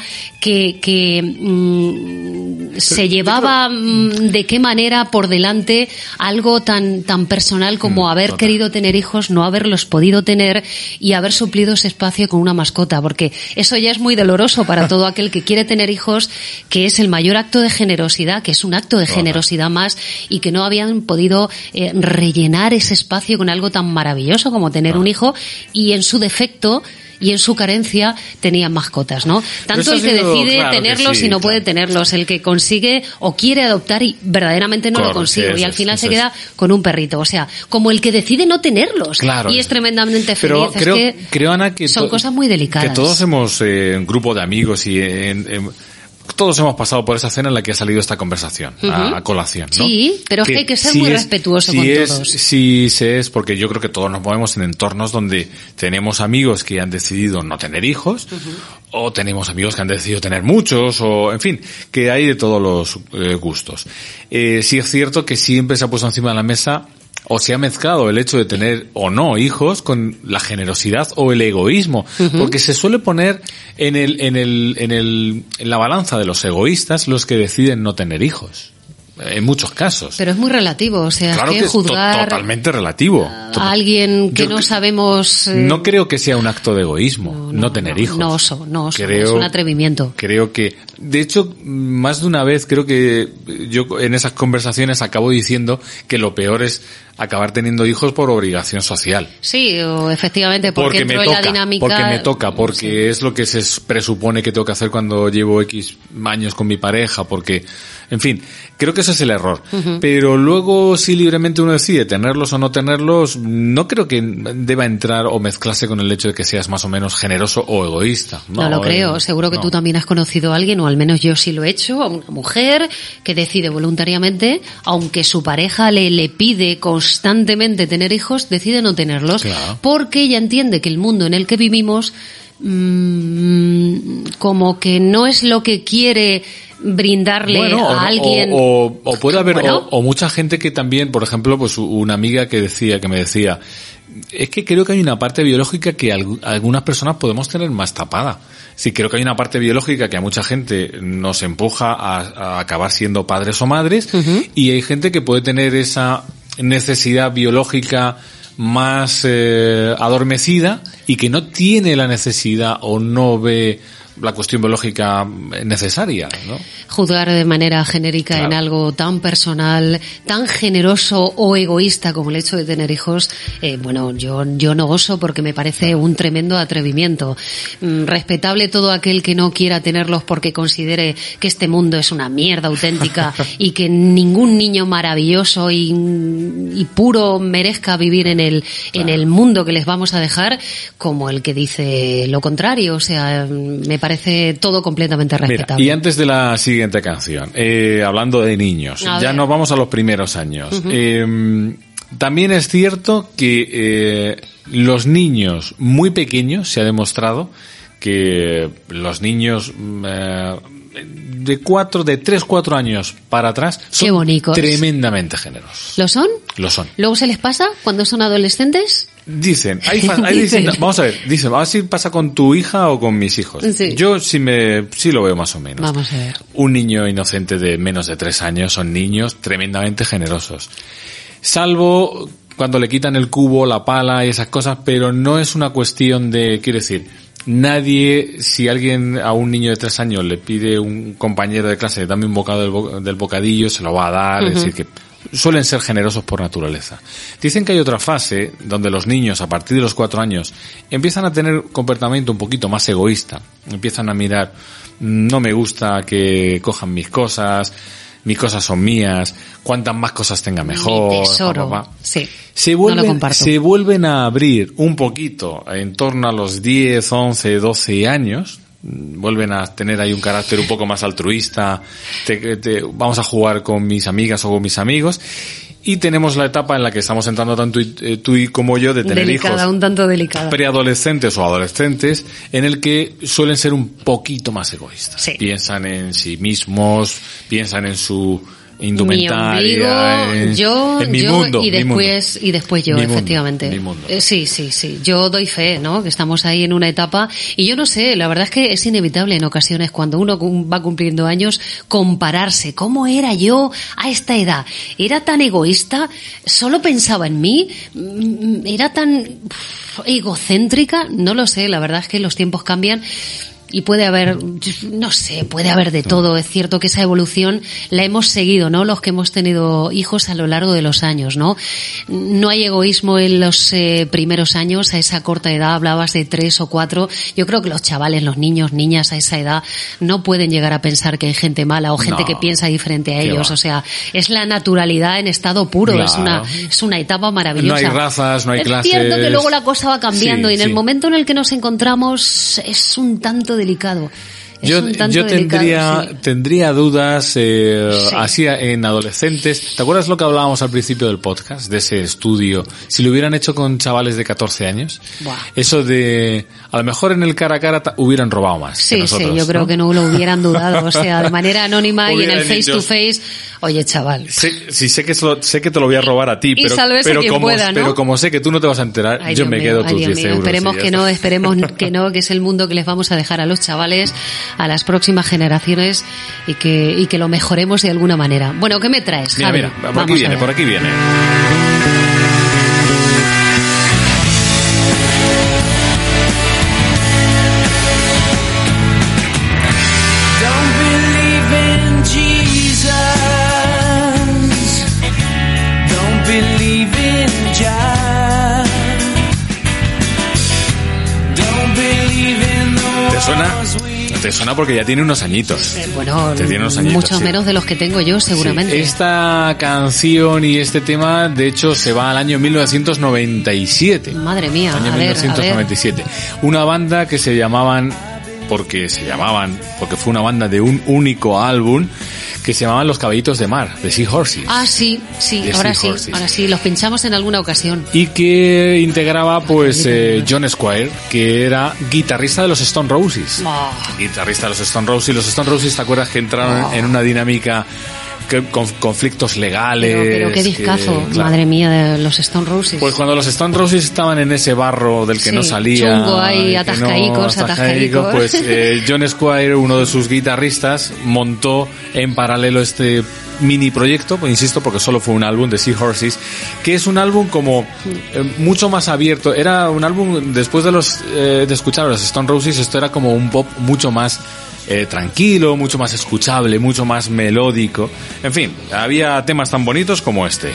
que, que mm, se llevaba mm, de qué manera por delante algo tan tan personal como Mm, haber total. querido tener hijos, no haberlos podido tener y haber suplido ese espacio con una mascota, porque eso ya es muy doloroso para todo aquel que quiere tener hijos, que es el mayor acto de generosidad, que es un acto de generosidad más y que no habían podido eh, rellenar ese espacio con algo tan maravilloso como tener un hijo y en su defecto y en su carencia tenían mascotas, ¿no? Tanto el que sido- decide claro que tenerlos sí, y no puede tenerlos, el que consigue o quiere adoptar y verdaderamente no Claro, lo consigue y al final es, se queda con un perrito, o sea, como el que decide no tenerlos Claro. y es tremendamente feliz. Pero creo, que creo, Ana, que son cosas muy delicadas. Que todos hemos, eh, un grupo de amigos y en- en- todos hemos pasado por esa cena en la que ha salido esta conversación a, a colación, ¿no? Sí, pero es que hay que ser muy respetuoso si con es, todos. Si se es, porque yo creo que todos nos movemos en entornos donde tenemos amigos que han decidido no tener hijos, o tenemos amigos que han decidido tener muchos, o en fin, que hay de todos los eh, gustos. Eh, sí es cierto que siempre se ha puesto encima de la mesa o se ha mezclado el hecho de tener o no hijos con la generosidad o el egoísmo, porque se suele poner en el, en el, en el, en la balanza de los egoístas los que deciden no tener hijos. En muchos casos. Pero es muy relativo, o sea, claro que que es to- juzgar totalmente relativo. a alguien que Yo no sabemos... eh, No creo que sea un acto de egoísmo no, tener hijos. No, oso, no, oso, Creo- es un atrevimiento. Creo que, de hecho, más de una vez creo que yo en esas conversaciones acabo diciendo que lo peor es acabar teniendo hijos por obligación social. Sí, o efectivamente, porque, me toca, en la dinámica... porque me toca, porque es lo que se presupone que tengo que hacer cuando llevo X años con mi pareja, porque, en fin, creo que ese es el error. Pero luego, si libremente uno decide tenerlos o no tenerlos, no creo que deba entrar o mezclarse con el hecho de que seas más o menos generoso o egoísta. No, lo creo, eh, seguro que no. tú también has conocido a alguien, o al menos yo sí lo he hecho, a una mujer que decide voluntariamente, aunque su pareja le, le pide constantemente tener hijos, decide no tenerlos, Claro. porque ella entiende que el mundo en el que vivimos mm, como que no es lo que quiere brindarle Bueno, o- a alguien. O, o- o puede haber, Bueno. o, o mucha gente que también, por ejemplo, pues una amiga que decía, que me decía, es que creo que hay una parte biológica que algu- algunas personas podemos tener más tapada. Sí, creo que hay una parte biológica que a mucha gente nos empuja a, a acabar siendo padres o madres, y hay gente que puede tener esa necesidad biológica más eh, adormecida y que no tiene la necesidad o no ve la cuestión biológica necesaria, ¿no? Juzgar de manera genérica Claro. en algo tan personal, tan generoso o egoísta como el hecho de tener hijos, eh, bueno, yo, yo no oso porque me parece un tremendo atrevimiento. Mm, Respetable todo aquel que no quiera tenerlos porque considere que este mundo es una mierda auténtica y que ningún niño maravilloso y, y puro merezca vivir en el, en el mundo que les vamos a dejar, como el que dice lo contrario. O sea, me parece todo completamente Mira, respetable. y antes de la siguiente canción, eh, hablando de niños, A ya ver. nos vamos a los primeros años. Eh, también es cierto que eh, los niños muy pequeños, se ha demostrado que los niños mm, eh, de cuatro, de tres, cuatro años para atrás son Qué tremendamente generosos. ¿Lo son? Lo son. ¿Luego se les pasa cuando son adolescentes? Dicen, hay, hay Dicen. vamos a ver, dicen, a ver si pasa con tu hija o con mis hijos. Sí. Yo sí me, sí lo veo más o menos. Vamos a ver. Un niño inocente de menos de tres años son niños tremendamente generosos. Salvo cuando le quitan el cubo, la pala y esas cosas, pero no es una cuestión de, quiero decir, nadie, si alguien a un niño de tres años le pide un compañero de clase, dame un bocado del, bo- del bocadillo, se lo va a dar, es decir, que suelen ser generosos por naturaleza. Dicen que hay otra fase donde los niños, a partir de los cuatro años, empiezan a tener comportamiento un poquito más egoísta. Empiezan a mirar, "Mm, no me gusta que cojan mis cosas, mis cosas son mías, cuantas más cosas tenga mejor. Mi tesoro. pa, pa, pa". Sí. Se vuelven, se vuelven a abrir un poquito en torno a los 10, 11, 12 años. Vuelven a tener ahí un carácter un poco más altruista. Te- te- vamos a jugar con mis amigas o con mis amigos. Y tenemos la etapa en la que estamos entrando tanto y- eh, tú y como yo de tener Delicada, hijos un tanto delicada. preadolescentes o adolescentes en el que suelen ser un poquito más egoístas. Sí. Piensan en sí mismos, piensan en su mi indumentaria, ombligo, en, yo, en mi yo mundo. y mi mundo. después y después yo, Mi mundo, efectivamente. mi mundo. Eh, sí, sí, sí. Yo doy fe, ¿no? Que estamos ahí en una etapa y yo no sé, la verdad es que es inevitable en ocasiones cuando uno va cumpliendo años compararse. ¿Cómo era yo a esta edad? ¿Era tan egoísta? ¿Solo pensaba en mí? Mm, ¿Era tan egocéntrica? No lo sé, la verdad es que los tiempos cambian y puede haber, no sé, puede haber de todo. Es cierto que esa evolución la hemos seguido, ¿no? Los que hemos tenido hijos a lo largo de los años, ¿no? No hay egoísmo en los eh, primeros años, a esa corta edad, hablabas de tres o cuatro. Yo creo que los chavales, los niños, niñas a esa edad no pueden llegar a pensar que hay gente mala o gente No. que piensa diferente a ellos. va. O sea, es la naturalidad en estado puro, es una, es una etapa maravillosa. No hay razas, no hay es clases. cierto que luego la cosa va cambiando Sí, y en el momento en el que nos encontramos es un tanto delicado. Es Yo, yo delicado, tendría, sí. tendría dudas eh, Sí. así en adolescentes. ¿Te acuerdas lo que hablábamos al principio del podcast, de ese estudio? Si lo hubieran hecho con chavales de 14 años, Buah. eso de, a lo mejor en el cara a cara hubieran robado más. que Sí, nosotros, sí, yo creo ¿no? que no lo hubieran dudado. O sea, de manera anónima y en el face to face, oye chaval. Sé, sí, sé que, lo- sé que te lo voy a robar a ti, Y pero, pero, como, pueda, ¿no? pero como sé que tú no te vas a enterar, Ay, yo Dios me mío, quedo ay, tus Dios 10 mío. euros. Esperemos que no, esperemos que no, que es el mundo que les vamos a dejar a los chavales, a las próximas generaciones y que, y que lo mejoremos de alguna manera. Bueno, ¿qué me traes, Mira, Javi? mira, por aquí Vamos a viene, por aquí viene. Te suena porque ya tiene unos añitos. Eh, Bueno, Te tiene unos añitos, mucho sí. menos de los que tengo yo, seguramente. Sí, Esta canción y este tema, de hecho, se va al año 1997. Madre mía, año a ver, a ver. 1997. Una banda que se llamaban, porque se llamaban, porque fue una banda de un único álbum, que se llamaban Los Caballitos de Mar, de Sea Horses. Ah, sí, sí, The ahora sí, ahora sí, los pinchamos en alguna ocasión. Y que integraba, pues, eh, John Squire, que era guitarrista de los Stone Roses. Ah. Guitarrista de los Stone Roses. Los Stone Roses, ¿te acuerdas que entraron en una dinámica conflictos legales. Pero, pero qué que- discazo, claro. madre mía, de los Stone Roses. Pues cuando los Stone Roses estaban en ese barro del que Sí, no salía, chungo ahí, que no- atascaicos, atascaicos, atascaicos. pues eh, John Squire, uno de sus guitarristas, montó en paralelo este mini proyecto, pues insisto, porque solo fue un álbum de Sea Horses, que es un álbum como eh, mucho más abierto. Era un álbum, después de los eh, de escuchar a los Stone Roses, esto era como un pop mucho más eh, tranquilo, mucho más escuchable, mucho más melódico. En fin, había temas tan bonitos como este.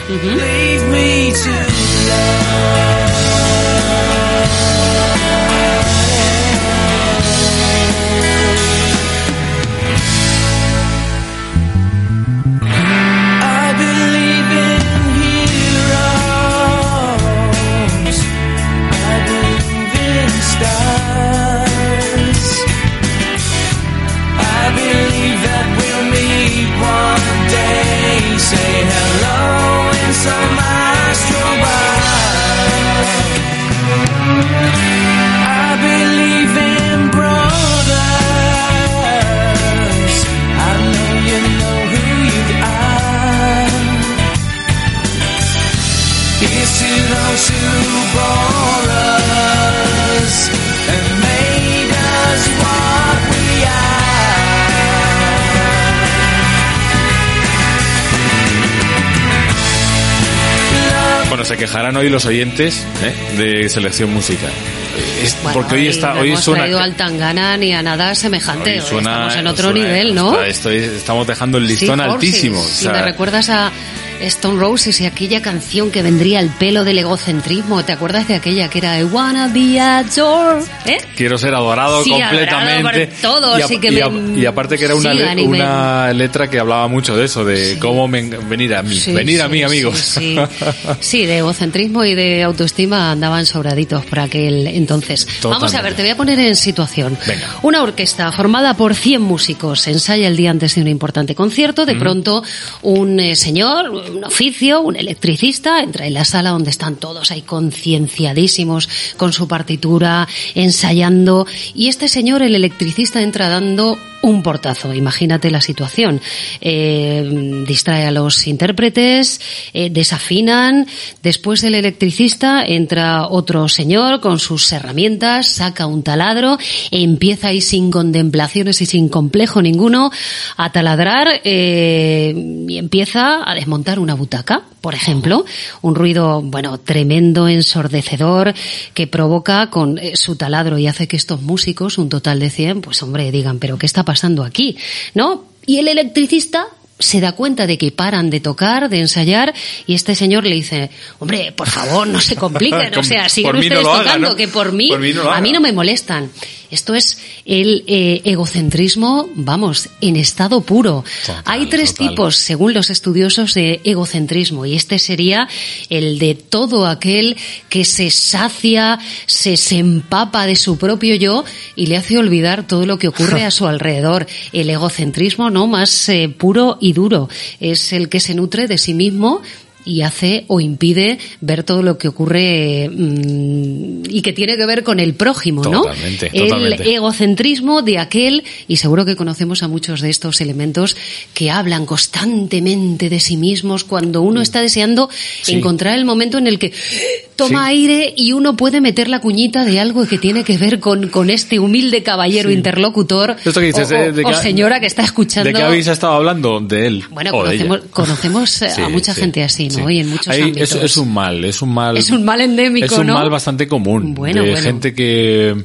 Quejarán hoy los oyentes ¿eh? de selección musical. Es- Bueno, porque hoy está, no hoy hemos suena. al Tangana ni a nada semejante. suena- estamos en otro nivel, ¿no? está- estoy- estamos dejando el listón altísimo. o Si me recuerdas a Stone Roses y aquella canción que vendría al pelo del egocentrismo, ¿te acuerdas de aquella que era I wanna be adored? ¿Eh? quiero ser adorado Sí, completamente. adorado todos, y, a- que y a- me y aparte que era una, le- letra que hablaba mucho de eso, de cómo venir a mí, venir a mí, amigos. Sí, de egocentrismo y de autoestima andaban sobraditos por aquel entonces. Vamos a ver, te voy a poner en situación. Venga. Una orquesta formada por 100 músicos ensaya el día antes de un importante concierto. De pronto, un eh, señor, un oficio, un electricista, entra en la sala donde están todos ahí concienciadísimos con su partitura, ensayando. Y este señor, el electricista, entra dando un portazo. Imagínate la situación. Eh, distrae a los intérpretes, eh, desafinan. Después del electricista entra otro señor con sus herramientas, saca un taladro, empieza ahí sin contemplaciones y sin complejo ninguno a taladrar eh, y empieza a desmontar una butaca, por ejemplo. Un ruido, bueno, tremendo, ensordecedor, que provoca con eh, su taladro y hace que estos músicos, un total de 100, pues hombre, digan, pero ¿qué está pasando aquí? ¿No? Y el electricista se da cuenta de que paran de tocar, de ensayar, y este señor le dice, hombre, por favor, no se compliquen, o sea, no ustedes haga, tocando, ¿no? que por mí, Por mí no a mí no me molestan. Esto es el eh, egocentrismo, vamos, en estado puro. Total, Hay tres total. tipos, según los estudiosos, de egocentrismo, y este sería el de todo aquel que se sacia, se, se empapa de su propio yo y le hace olvidar todo lo que ocurre a su alrededor. El egocentrismo, ¿no? Más eh, puro y duro. Es el que se nutre de sí mismo y hace o impide ver todo lo que ocurre mm, y que tiene que ver con el prójimo, ¿no? Totalmente, el totalmente. egocentrismo de aquel, y seguro que conocemos a muchos de estos elementos que hablan constantemente de sí mismos cuando uno está deseando Sí. encontrar el momento en el que toma Sí. aire y uno puede meter la cuñita de algo que tiene que ver con, con este humilde caballero interlocutor Esto que dices, o, eh, de o que- señora que está escuchando. ¿De qué habéis estado hablando? De él. Bueno, o de conocemos, ella. conocemos a mucha gente así, ¿no? sí. Y en muchos Ahí ámbitos. Es, es un mal, es un mal. Es un mal endémico, Es un ¿no? mal bastante común. Bueno, de bueno. gente que,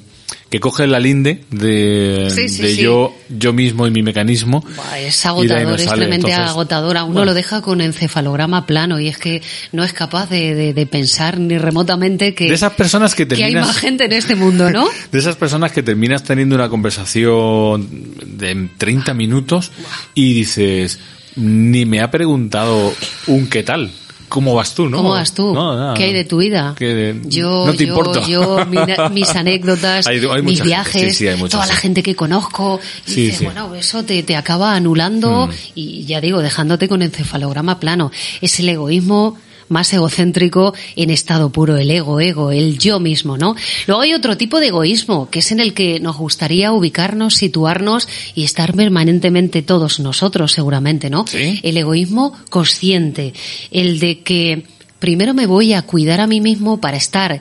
que coge la linde de, Sí, sí, de sí. yo, yo mismo y mi mecanismo. Buah, Es no agotador, es tremendamente agotador. A uno bueno. lo deja con encefalograma plano y es que no es capaz de, de- de pensar ni remotamente que, De esas personas que que hay terminas. más gente en este mundo, ¿no? De esas personas que terminas teniendo una conversación de 30 minutos y dices, ni me ha preguntado un qué tal. ¿Cómo vas tú, no? ¿Cómo vas tú? No. ¿Qué hay de tu vida? De- yo, no te yo, importa. yo, mi- mis anécdotas, Hay- hay mis viajes, sí, sí, hay toda la gente. que conozco. Y sí. bueno, eso te, te acaba anulando Mm. y ya digo, dejándote con encefalograma plano. Es el egoísmo más egocéntrico en estado puro, el ego, ego, el yo mismo, ¿no? Luego hay otro tipo de egoísmo, que es en el que nos gustaría ubicarnos, situarnos y estar permanentemente todos nosotros, seguramente, ¿no? Sí. El egoísmo consciente, el de que primero me voy a cuidar a mí mismo para estar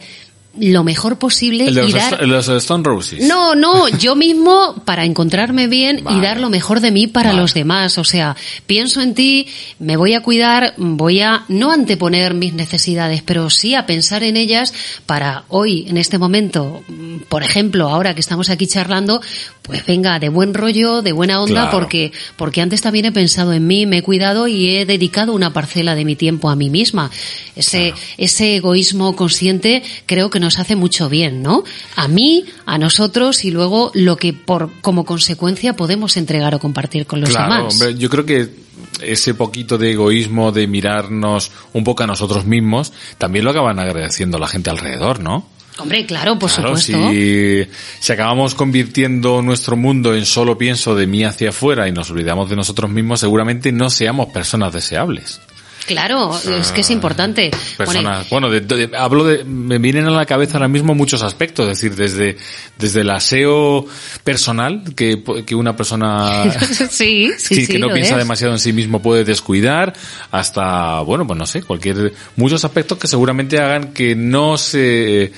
lo mejor posible El de y los, dar los Stone Roses. no, no, yo mismo para encontrarme bien Vale. y dar lo mejor de mí para Vale. los demás. O sea, pienso en ti, me voy a cuidar, voy a no anteponer mis necesidades, pero sí a pensar en ellas para hoy, en este momento, por ejemplo, ahora que estamos aquí charlando, pues venga, de buen rollo, de buena onda, Claro. porque, porque antes también he pensado en mí, me he cuidado y he dedicado una parcela de mi tiempo a mí misma. Ese, ese egoísmo consciente creo que nos hace mucho bien, ¿no? A mí, a nosotros y luego lo que por, como consecuencia podemos entregar o compartir con los Claro, demás. hombre, yo creo que ese poquito de egoísmo, de mirarnos un poco a nosotros mismos, también lo acaban agradeciendo la gente alrededor, ¿no? Hombre, claro, por Claro, supuesto. si, si acabamos convirtiendo nuestro mundo en solo pienso de mí hacia afuera y nos olvidamos de nosotros mismos, seguramente no seamos personas deseables. Claro, es que es importante. Bueno, Personas, bueno, de- de- hablo de, me vienen a la cabeza ahora mismo muchos aspectos, es decir, desde, desde el aseo personal, que, que una persona sí, sí, que, sí, que no piensa es. demasiado en sí mismo puede descuidar hasta bueno pues no sé cualquier muchos aspectos que seguramente hagan que no se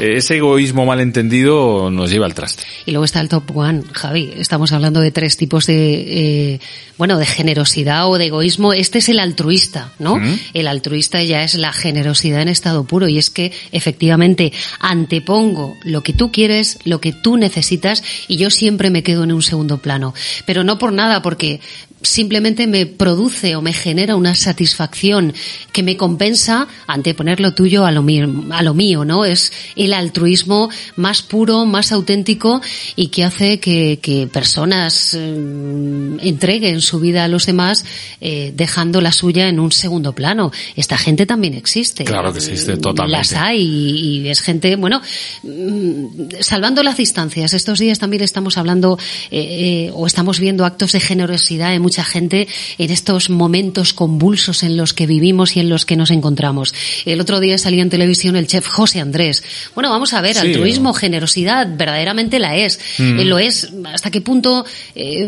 ese egoísmo malentendido nos lleve al traste Y luego está el top one, Javi. Estamos hablando de tres tipos de, eh, bueno, de generosidad o de egoísmo. Este es el altruista, ¿no? El altruista ya es la generosidad en estado puro y es que efectivamente antepongo lo que tú quieres, lo que tú necesitas y yo siempre me quedo en un segundo plano. Pero no por nada, porque simplemente me produce o me genera una satisfacción que me compensa anteponer lo tuyo a lo mío, a lo mío, ¿no? Es el altruismo más puro, más auténtico y que hace que, que personas eh, entreguen su vida a los demás eh, dejando la suya en un segundo plano. Esta gente también existe. Claro que existe, totalmente. Las hay y, y es gente, bueno, mm, salvando las distancias. Estos días también estamos hablando eh, eh, o estamos viendo actos de generosidad de mucha gente en estos momentos convulsos en los que vivimos y en los que nos encontramos. El otro día salía en televisión el chef José Andrés. Bueno, vamos a ver, Sí. altruismo, generosidad, verdaderamente la es. Mm. Eh, lo es. ¿Hasta qué punto, eh,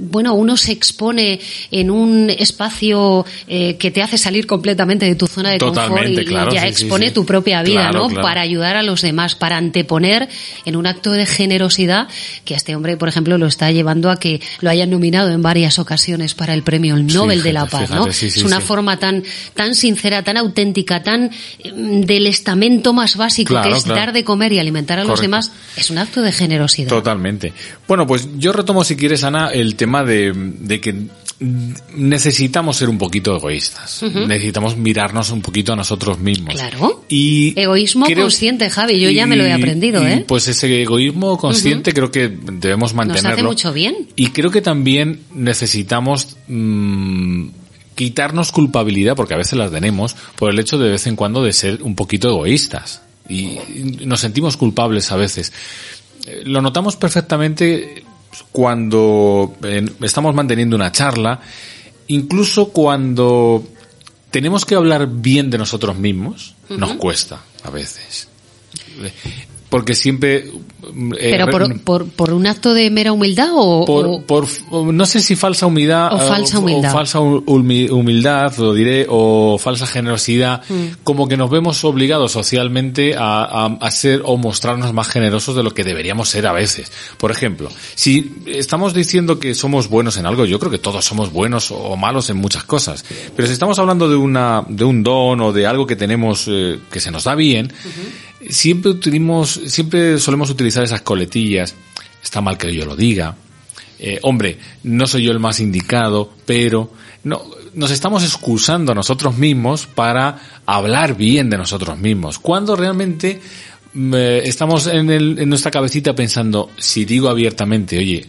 bueno, uno se expone en un espacio eh, que te hace salir completamente de tu zona de confort y, claro, ya sí, expone sí. tu propia vida, Claro, ¿no? claro. Para ayudar a los demás, para anteponer en un acto de generosidad que a este hombre, por ejemplo, lo está llevando a que lo hayan nominado en varias ocasiones para el premio Nobel de la Paz, ¿no? fíjate, es una forma tan tan sincera, tan auténtica, tan eh, del estamento más básico que es dar de comer y alimentar a los demás, es un acto de generosidad. Totalmente. Bueno, pues yo retomo, si quieres, Ana, el tema de, de que necesitamos ser un poquito egoístas. Necesitamos mirarnos un poquito a nosotros mismos. Claro. Y Egoísmo creo- consciente, Javi, yo ya me lo he aprendido, ¿eh? Pues ese egoísmo consciente creo que debemos mantenerlo. hace mucho bien. Y creo que también necesitamos mm, quitarnos culpabilidad, porque a veces la tenemos, por el hecho de, de vez en cuando de ser un poquito egoístas. Y y nos sentimos culpables a veces. Eh, Lo notamos perfectamente cuando estamos manteniendo una charla, incluso cuando tenemos que hablar bien de nosotros mismos, nos cuesta a veces. Eh, Porque siempre... eh, Pero por, por, por un acto de mera humildad o, por, o- por no sé si falsa humildad O falsa humildad. o falsa hu- humi- humildad lo diré o falsa generosidad Mm. como que nos vemos obligados socialmente a, a, a ser o mostrarnos más generosos de lo que deberíamos ser a veces por ejemplo si estamos diciendo que somos buenos en algo yo creo que todos somos buenos o malos en muchas cosas pero si estamos hablando de una de un don o de algo que tenemos eh, que se nos da bien siempre siempre solemos utilizar esas coletillas. Está mal que yo lo diga. Eh, hombre, no soy yo el más indicado, pero no, nos estamos excusando a nosotros mismos para hablar bien de nosotros mismos. Cuando realmente eh, estamos en, el- en nuestra cabecita pensando, si digo abiertamente, oye,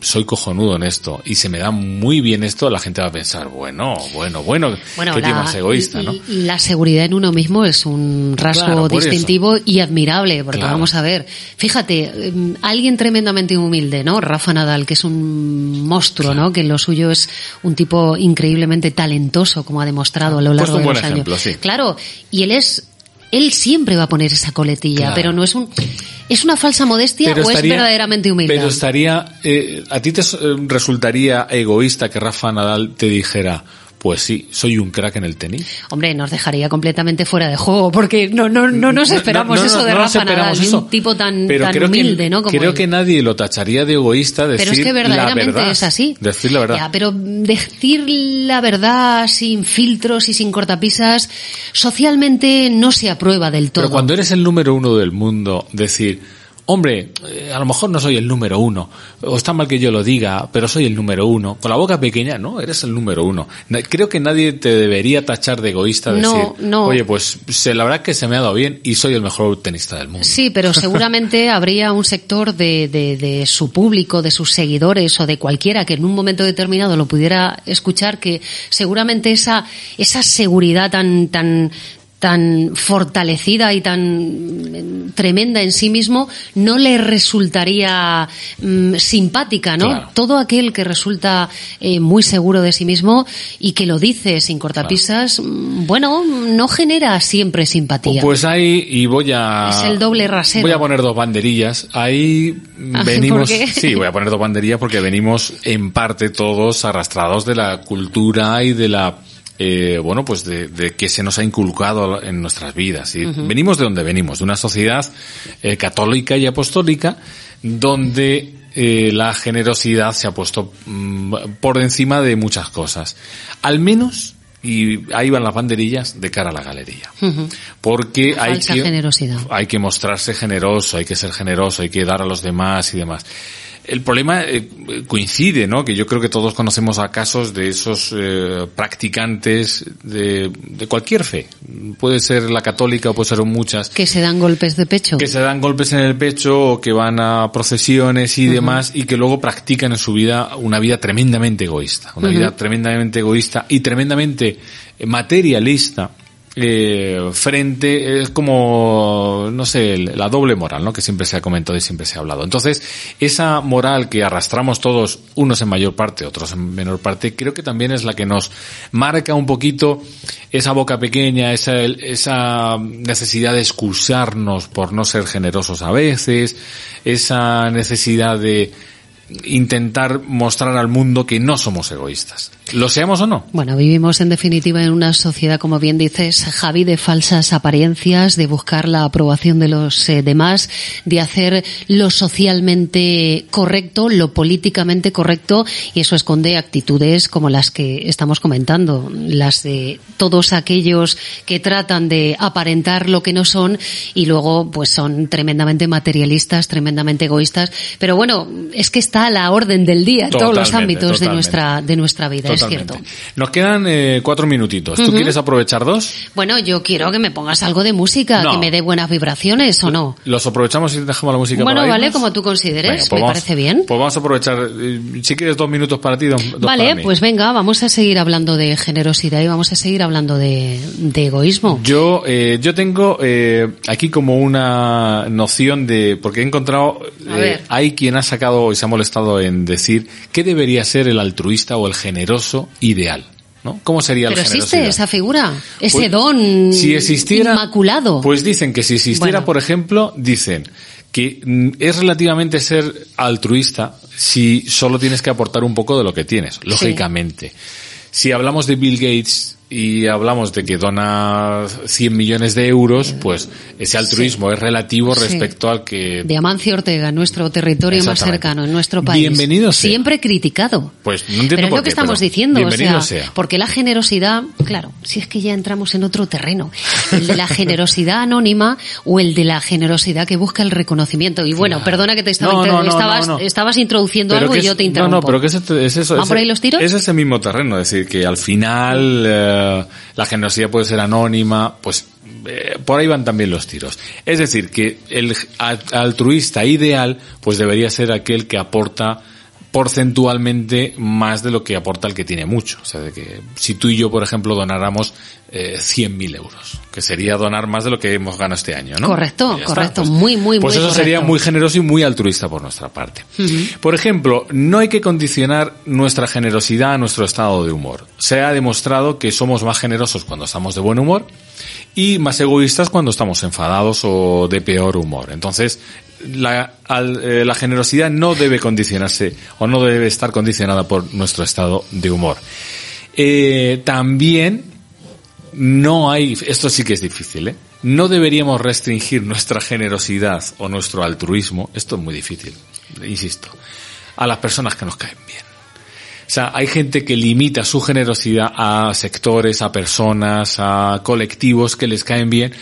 soy cojonudo en esto y se me da muy bien esto, la gente va a pensar, bueno, bueno, bueno, Bueno, qué tío más egoísta, ¿no? la seguridad en uno mismo es un rasgo Claro, distintivo y admirable, porque Claro. vamos a ver, fíjate, em, alguien tremendamente humilde, ¿no? Rafa Nadal, que es un monstruo, ¿no? Que lo suyo es un tipo increíblemente talentoso, como ha demostrado a lo largo de los años. sí. Claro, y él es él siempre va a poner esa coletilla, Claro. pero no es un es una falsa modestia o es verdaderamente humilde. Pero estaría, eh, a ti te eh, resultaría egoísta que Rafa Nadal te dijera, pues sí, soy un crack en el tenis. Hombre, nos dejaría completamente fuera de juego, porque no, no, no nos No, esperamos no, no, eso de Rafa Nadal, eso. un tipo tan, Pero tan creo humilde, que, ¿no? Como creo él. que nadie lo tacharía de egoísta decir Pero es que verdaderamente la verdad. es así. Decir la verdad. Ya, pero decir la verdad sin filtros y sin cortapisas, socialmente no se aprueba del todo. Pero cuando eres el número uno del mundo, decir, hombre, eh, a lo mejor no soy el número uno, o está mal que yo lo diga, pero soy el número uno, con la boca pequeña, no, eres el número uno. Creo que nadie te debería tachar de egoísta, decir, No, no. oye, pues se, la verdad que se me ha dado bien y soy el mejor tenista del mundo. Sí, pero seguramente habría un sector de, de, de su público, de sus seguidores o de cualquiera que en un momento determinado lo pudiera escuchar que seguramente esa, esa seguridad tan, tan, tan fortalecida y tan mm, tremenda en sí mismo no le resultaría mm, simpática, ¿no? Claro. Todo aquel que resulta eh, muy seguro de sí mismo y que lo dice sin cortapisas, mm, bueno, no genera siempre simpatía. Pues ahí, y voy a... Es el doble rasero. Voy a poner dos banderillas. Ahí Ah, venimos... Sí, voy a poner dos banderillas porque venimos en parte todos arrastrados de la cultura y de la... eh, bueno, pues de, de que se nos ha inculcado en nuestras vidas. Y Venimos de donde venimos, de una sociedad eh, católica y apostólica donde eh, la generosidad se ha puesto mm, por encima de muchas cosas. Al menos, y ahí van las banderillas, de cara a la galería. Porque hay que, generosidad. hay que mostrarse generoso, hay que ser generoso, hay que dar a los demás y demás. El problema eh, coincide, ¿no? Que yo creo que todos conocemos a casos de esos eh, practicantes de, de cualquier fe. Puede ser la católica o puede ser muchas que se dan golpes de pecho. que se dan golpes en el pecho o que van a procesiones y demás y que luego practican en su vida una vida tremendamente egoísta, una vida tremendamente egoísta y tremendamente materialista eh, frente es como no sé la doble moral no que siempre se ha comentado y siempre se ha hablado. Entonces esa moral que arrastramos todos unos en mayor parte otros en menor parte creo que también es la que nos marca un poquito esa boca pequeña esa esa necesidad de excusarnos por no ser generosos a veces esa necesidad de intentar mostrar al mundo que no somos egoístas lo seamos o no Bueno, vivimos en definitiva en una sociedad, como bien dices, Javi, de falsas apariencias, de buscar la aprobación de los eh, demás, de hacer lo socialmente correcto, lo políticamente correcto, y eso esconde actitudes como las que estamos comentando, las de todos aquellos que tratan de aparentar lo que no son y luego pues son tremendamente materialistas, tremendamente egoístas. Pero bueno, es que está a la orden del día en todos los Totalmente, ámbitos de nuestra, de nuestra vida, Totalmente. cierto. Nos quedan eh, cuatro minutitos. ¿Tú quieres aprovechar dos? Bueno, yo quiero que me pongas algo de música, No. que me dé buenas vibraciones o no. ¿Los aprovechamos y dejamos la música Bueno, para vale, irnos? como tú consideres, Venga, pues me vamos- parece bien. Pues vamos a aprovechar. eh, Si quieres dos minutos para ti, dos, dos para Vale, mí. pues venga, vamos a seguir hablando de generosidad y vamos a seguir hablando de, de egoísmo. Yo, eh, yo tengo eh, aquí como una noción de, porque he encontrado, eh, hay quien ha sacado y se ha molestado en decir qué debería ser el altruista o el generoso ideal, ¿no? ¿Cómo sería Pero el existe esa figura, ese Pues, don si existiera, inmaculado. Pues dicen que si existiera, Bueno. por ejemplo, dicen que mm, es relativamente ser altruista si solo tienes que aportar un poco de lo que tienes, lógicamente. Si hablamos de Bill Gates y hablamos de que dona 100 millones de euros, pues ese altruismo es relativo Sí. respecto al que de Amancio Ortega, nuestro territorio más cercano, en nuestro país. Bienvenido sea. Siempre criticado. Pues no entiendo Pero es por lo que estamos diciendo, o sea, sea. porque la generosidad, claro, si es que ya entramos en otro terreno, el de la generosidad anónima o el de la generosidad que busca el reconocimiento. Y bueno, perdona que te estaba No, inter- no, no, estabas, introduciendo Pero algo y yo te interrumpo. No, no, pero que es, es eso. ¿Van es- por ahí los tiros? Es ese mismo terreno, es decir, que al final eh, la generosidad puede ser anónima, pues eh, por ahí van también los tiros. Es decir, que el altruista ideal, pues debería ser aquel que aporta porcentualmente más de lo que aporta el que tiene mucho. O sea, de que si tú y yo, por ejemplo, donáramos eh, 100.000 euros, que sería donar más de lo que hemos ganado este año, ¿no? Correcto, correcto. Muy, muy, Pues muy eso sería muy generoso y muy altruista por nuestra parte. Por ejemplo, no hay que condicionar nuestra generosidad a nuestro estado de humor. Se ha demostrado que somos más generosos cuando estamos de buen humor y más egoístas cuando estamos enfadados o de peor humor. Entonces, la, eh, la generosidad no debe condicionarse o no debe estar condicionada por nuestro estado de humor. Eh, también no hay, esto sí que es difícil, ¿eh? No deberíamos restringir nuestra generosidad o nuestro altruismo, esto es muy difícil, insisto, a las personas que nos caen bien. O sea, hay gente que limita su generosidad a sectores, a personas, a colectivos que les caen bien,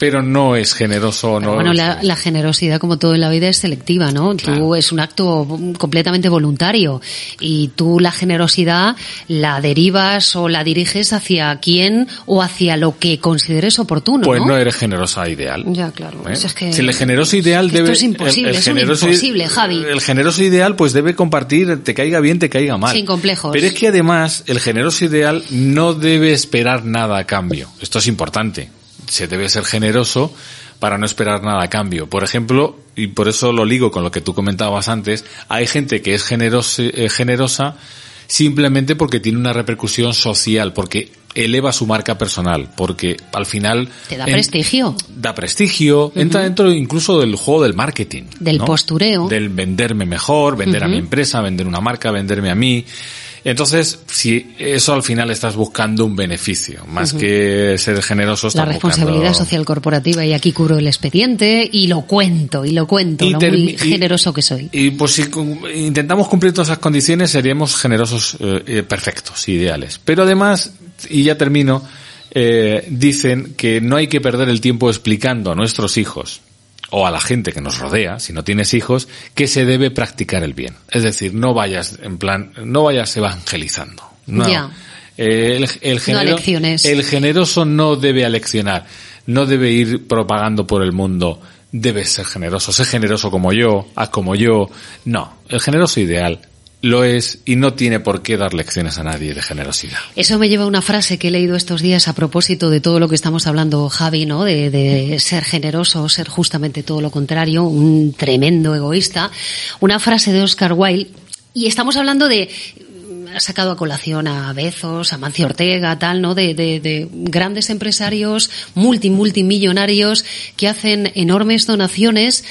pero no es generoso, no Bueno, la, la generosidad, como todo en la vida, es selectiva, ¿no? Tú es un acto completamente voluntario y tú la generosidad la derivas o la diriges hacia quién o hacia lo que consideres oportuno, Pues ¿no? no eres generosa ideal. Ya, claro. ¿Eh? Es que- si el generoso ideal es que esto debe es imposible, es un imposible, Javi. el generoso ideal pues debe compartir te caiga bien te caiga mal Sin complejos. pero es que además el generoso ideal no debe esperar nada a cambio esto es importante se debe ser generoso para no esperar nada a cambio. Por ejemplo, y por eso lo ligo con lo que tú comentabas antes, hay gente que es generosa, eh, generosa simplemente porque tiene una repercusión social, porque eleva su marca personal, porque al final... Te da en- prestigio. da prestigio, entra dentro incluso del juego del marketing. Del ¿no? postureo. Del venderme mejor, vender a mi empresa, vender una marca, venderme a mí. Entonces, si eso al final estás buscando un beneficio, más que ser generoso, La responsabilidad buscando- social corporativa y aquí curo el expediente y lo cuento, y lo cuento, Y lo muy y- generoso que soy. Y pues si intentamos cumplir todas esas condiciones, seríamos generosos eh, eh, perfectos, ideales. Pero además, y ya termino, eh, dicen que no hay que perder el tiempo explicando a nuestros hijos o a la gente que nos rodea, si no tienes hijos, que se debe practicar el bien. Es decir, no vayas en plan, no vayas evangelizando. No. Eh, el, el genero- el generoso no debe aleccionar, no debe ir propagando por el mundo, debes ser generoso, sé generoso como yo, haz como yo. No, el generoso ideal lo es y no tiene por qué dar lecciones a nadie de generosidad. Eso me lleva a una frase que he leído estos días a propósito de todo lo que estamos hablando, Javi, ¿no? De, de ser generoso, ser justamente todo lo contrario, un tremendo egoísta. Una frase de Oscar Wilde. Y estamos hablando de sacado a colación a Bezos, a Mancio Ortega, tal, ¿no? De, de- de grandes empresarios multi, multimillonarios que hacen enormes donaciones,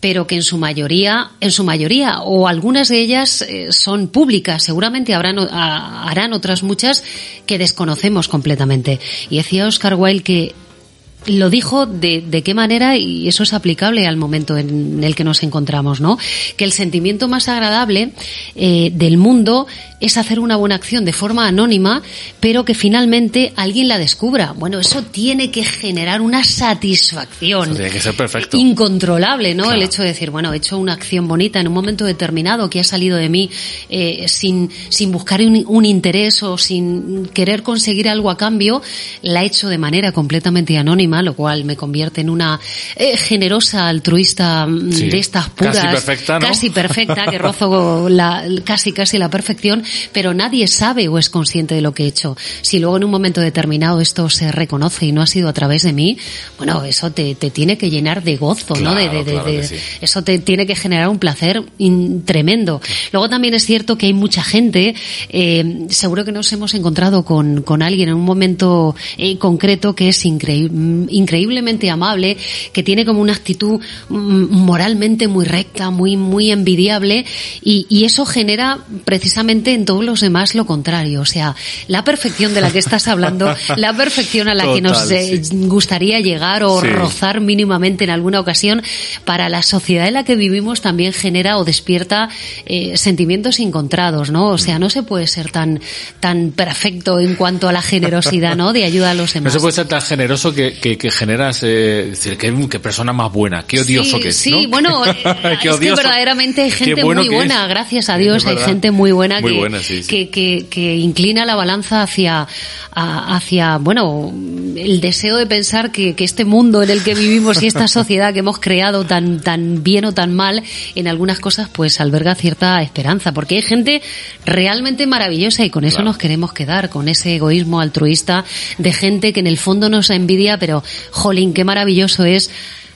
pero que en su mayoría, en su mayoría, o algunas de ellas eh, son públicas. Seguramente harán otras muchas que desconocemos completamente. Y decía Oscar Wilde que lo dijo de, de qué manera y eso es aplicable al momento en el que nos encontramos, ¿no? Que el sentimiento más agradable eh, del mundo es hacer una buena acción de forma anónima, pero que finalmente alguien la descubra. Bueno, eso tiene que generar una satisfacción Eso tiene que ser perfecto. incontrolable, ¿no? Claro. El hecho de decir, bueno, he hecho una acción bonita en un momento determinado que ha salido de mí eh, sin, sin buscar un, un interés o sin querer conseguir algo a cambio, la he hecho de manera completamente anónima, lo cual me convierte en una eh, generosa altruista mm, Sí. de estas Casi puras, perfecta, ¿no? casi perfecta, que rozo la, casi casi la perfección, pero nadie sabe o es consciente de lo que he hecho. Si luego en un momento determinado esto se reconoce y no ha sido a través de mí, bueno, eso te, te tiene que llenar de gozo, ¿no? De, de- de- Claro, claro de- que sí. Eso te tiene que generar un placer in- tremendo. Luego también es cierto que hay mucha gente, eh, seguro que nos hemos encontrado con, con alguien en un momento eh, concreto que es increí- mm, increíblemente amable, que tiene como una actitud mm, moralmente muy recta, muy, muy envidiable, y, y eso genera precisamente en todos los demás lo contrario. O sea, la perfección de la que estás hablando, la perfección a la que nos eh, sí. gustaría llegar o Sí. rozar mínimamente en alguna ocasión, para la sociedad en la que vivimos también genera o despierta eh, sentimientos encontrados, ¿no? O sea, no se puede ser tan, tan perfecto en cuanto a la generosidad, ¿no? De ayuda a los No demás. se puede ser tan generoso que, que que, que generas, eh, decir, qué, qué persona más buena, qué odioso sí, que es, Sí, ¿no? bueno, eh, es que verdaderamente hay gente bueno muy buena, es. gracias a Dios, hay gente muy buena, Muy que, buena, sí, sí. Que, que, que inclina la balanza hacia, a- hacia, bueno, el deseo de pensar que, que este mundo en el que vivimos y esta sociedad que hemos creado tan, tan bien o tan mal, en algunas cosas pues alberga cierta esperanza, porque hay gente realmente maravillosa y con eso Claro. nos queremos quedar, con ese egoísmo altruista de gente que en el fondo nos envidia, pero jolín, qué maravilloso es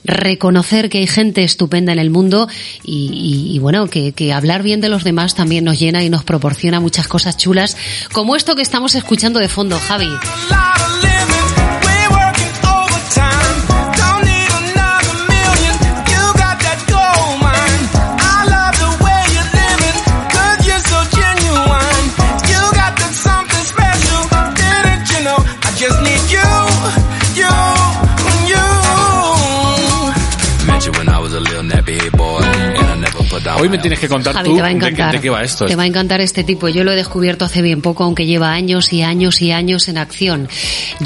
reconocer que hay gente estupenda en el mundo y, bueno, que hablar bien de los demás también nos llena y nos proporciona muchas cosas chulas, como esto que estamos escuchando de fondo, Javi. Hoy me tienes que contar Javi, tú te va a de qué- encantar. de, qué va esto. Te va a encantar este tipo. Yo lo he descubierto hace bien poco, aunque lleva años y años y años en acción.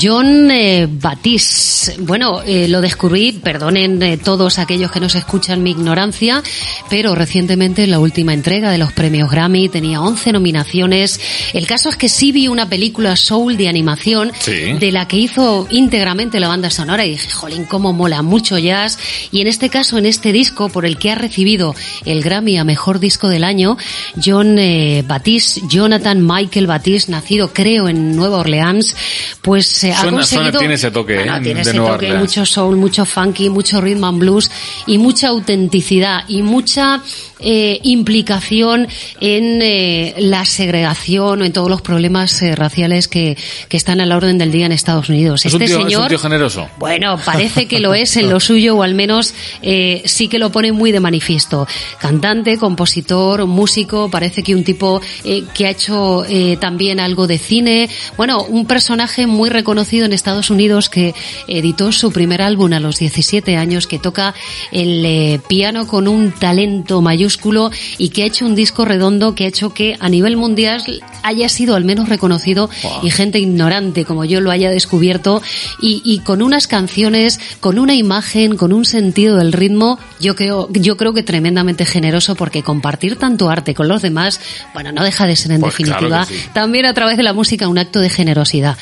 John eh, Batiste. Bueno, eh, lo descubrí, perdonen eh, todos aquellos que nos escuchan mi ignorancia, pero recientemente en la última entrega de los premios Grammy tenía 11 nominaciones. El caso es que sí vi una película soul de animación Sí. de la que hizo íntegramente la banda sonora y dije, jolín, cómo mola mucho jazz. Y en este caso, en este disco, por el que ha recibido el Grammy a Mejor Disco del Año, John eh, Batiste, Jonathan Michael Batiste, nacido creo en Nueva Orleans, pues ha Suena- conseguido... suena- tiene ese toque, Bueno, ¿eh? tiene de ese Nueva toque, Orleans. mucho soul, mucho funky, mucho rhythm and blues y mucha autenticidad y mucha eh, implicación en eh, la segregación o en todos los problemas eh, raciales que, que están a la orden del día en Estados Unidos. ¿Es un este tío- es un señor, tío generoso? bueno, parece que lo es en lo suyo o al menos eh, sí que lo pone muy de manifiesto. Cantante, compositor, músico, parece que un tipo eh, que ha hecho también algo de cine. Bueno, un personaje muy reconocido en Estados Unidos que editó su primer álbum a los 17 años, que toca el eh, piano con un talento mayúsculo y que ha hecho un disco redondo que ha hecho que a nivel mundial haya sido al menos reconocido y gente ignorante como yo lo haya descubierto y, y con unas canciones, con una imagen, con un sentido del ritmo, yo creo, yo creo que tremendamente generoso porque compartir tanto arte con los demás, bueno, no deja de ser en Pues definitiva sí. también a través de la música un acto de generosidad.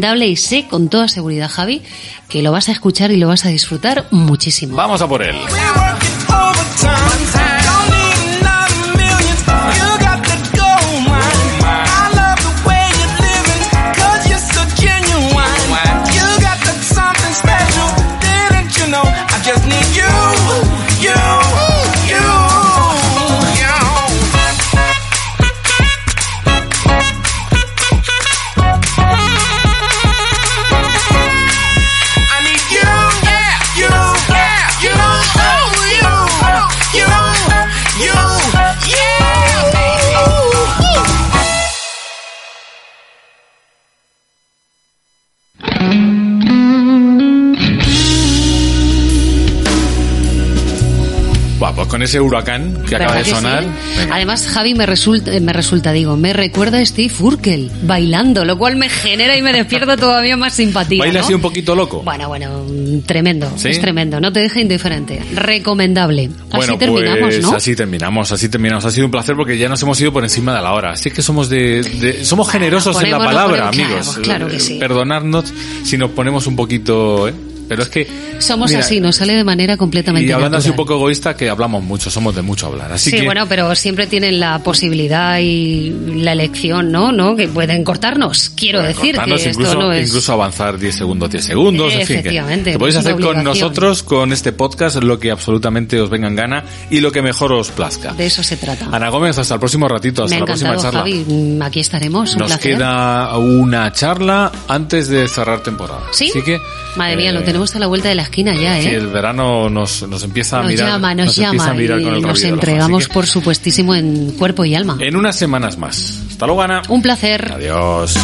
Recomendable y sé con toda seguridad, Javi, que lo vas a escuchar y lo vas a disfrutar muchísimo. Vamos a por él. Ese huracán que acaba ¿Verdad de sonar. sí? Además, Javi me resulta, me resulta, digo, me recuerda a Steve Urkel bailando, lo cual me genera y me despierta todavía más simpatía. Baila ¿no? así un poquito loco. Bueno, bueno, tremendo, ¿Sí? es tremendo, no te deja indiferente, recomendable. Así Bueno, terminamos, pues ¿no? así terminamos, así terminamos. Ha sido un placer porque ya nos hemos ido por encima de la hora. Así que somos de, de- somos Bueno, generosos en la palabra, amigos. claro, claro que sí. Perdonadnos si nos ponemos un poquito, ¿eh? Pero es que Somos mira, así, nos sale de manera completamente Y hablando así un natural. poco egoísta, que hablamos mucho, somos de mucho hablar. Así sí, que bueno, pero siempre tienen la posibilidad y la elección, ¿no? ¿No? Que pueden cortarnos. Quiero Pueden decir cortarnos, que incluso, esto no es... incluso avanzar 10 segundos, 10 segundos, en fin. Que, Efectivamente, que podéis hacer con nosotros, con este podcast, lo que absolutamente os venga en gana y lo que mejor os plazca. De eso se trata. Ana Gómez, hasta el próximo ratito, hasta Me ha la próxima charla. Javi. Mm, Aquí estaremos. Un Nos placer. queda una charla antes de cerrar temporada. ¿Sí? Así que, Madre mía, eh, lo tenemos a la vuelta de la esquina ya, ¿eh? Sí, el verano nos, nos empieza a nos mirar. llama, nos, empieza llama y nos entregamos, por supuestísimo, en cuerpo y alma. En unas semanas más. Hasta luego, Ana. Un placer. Adiós.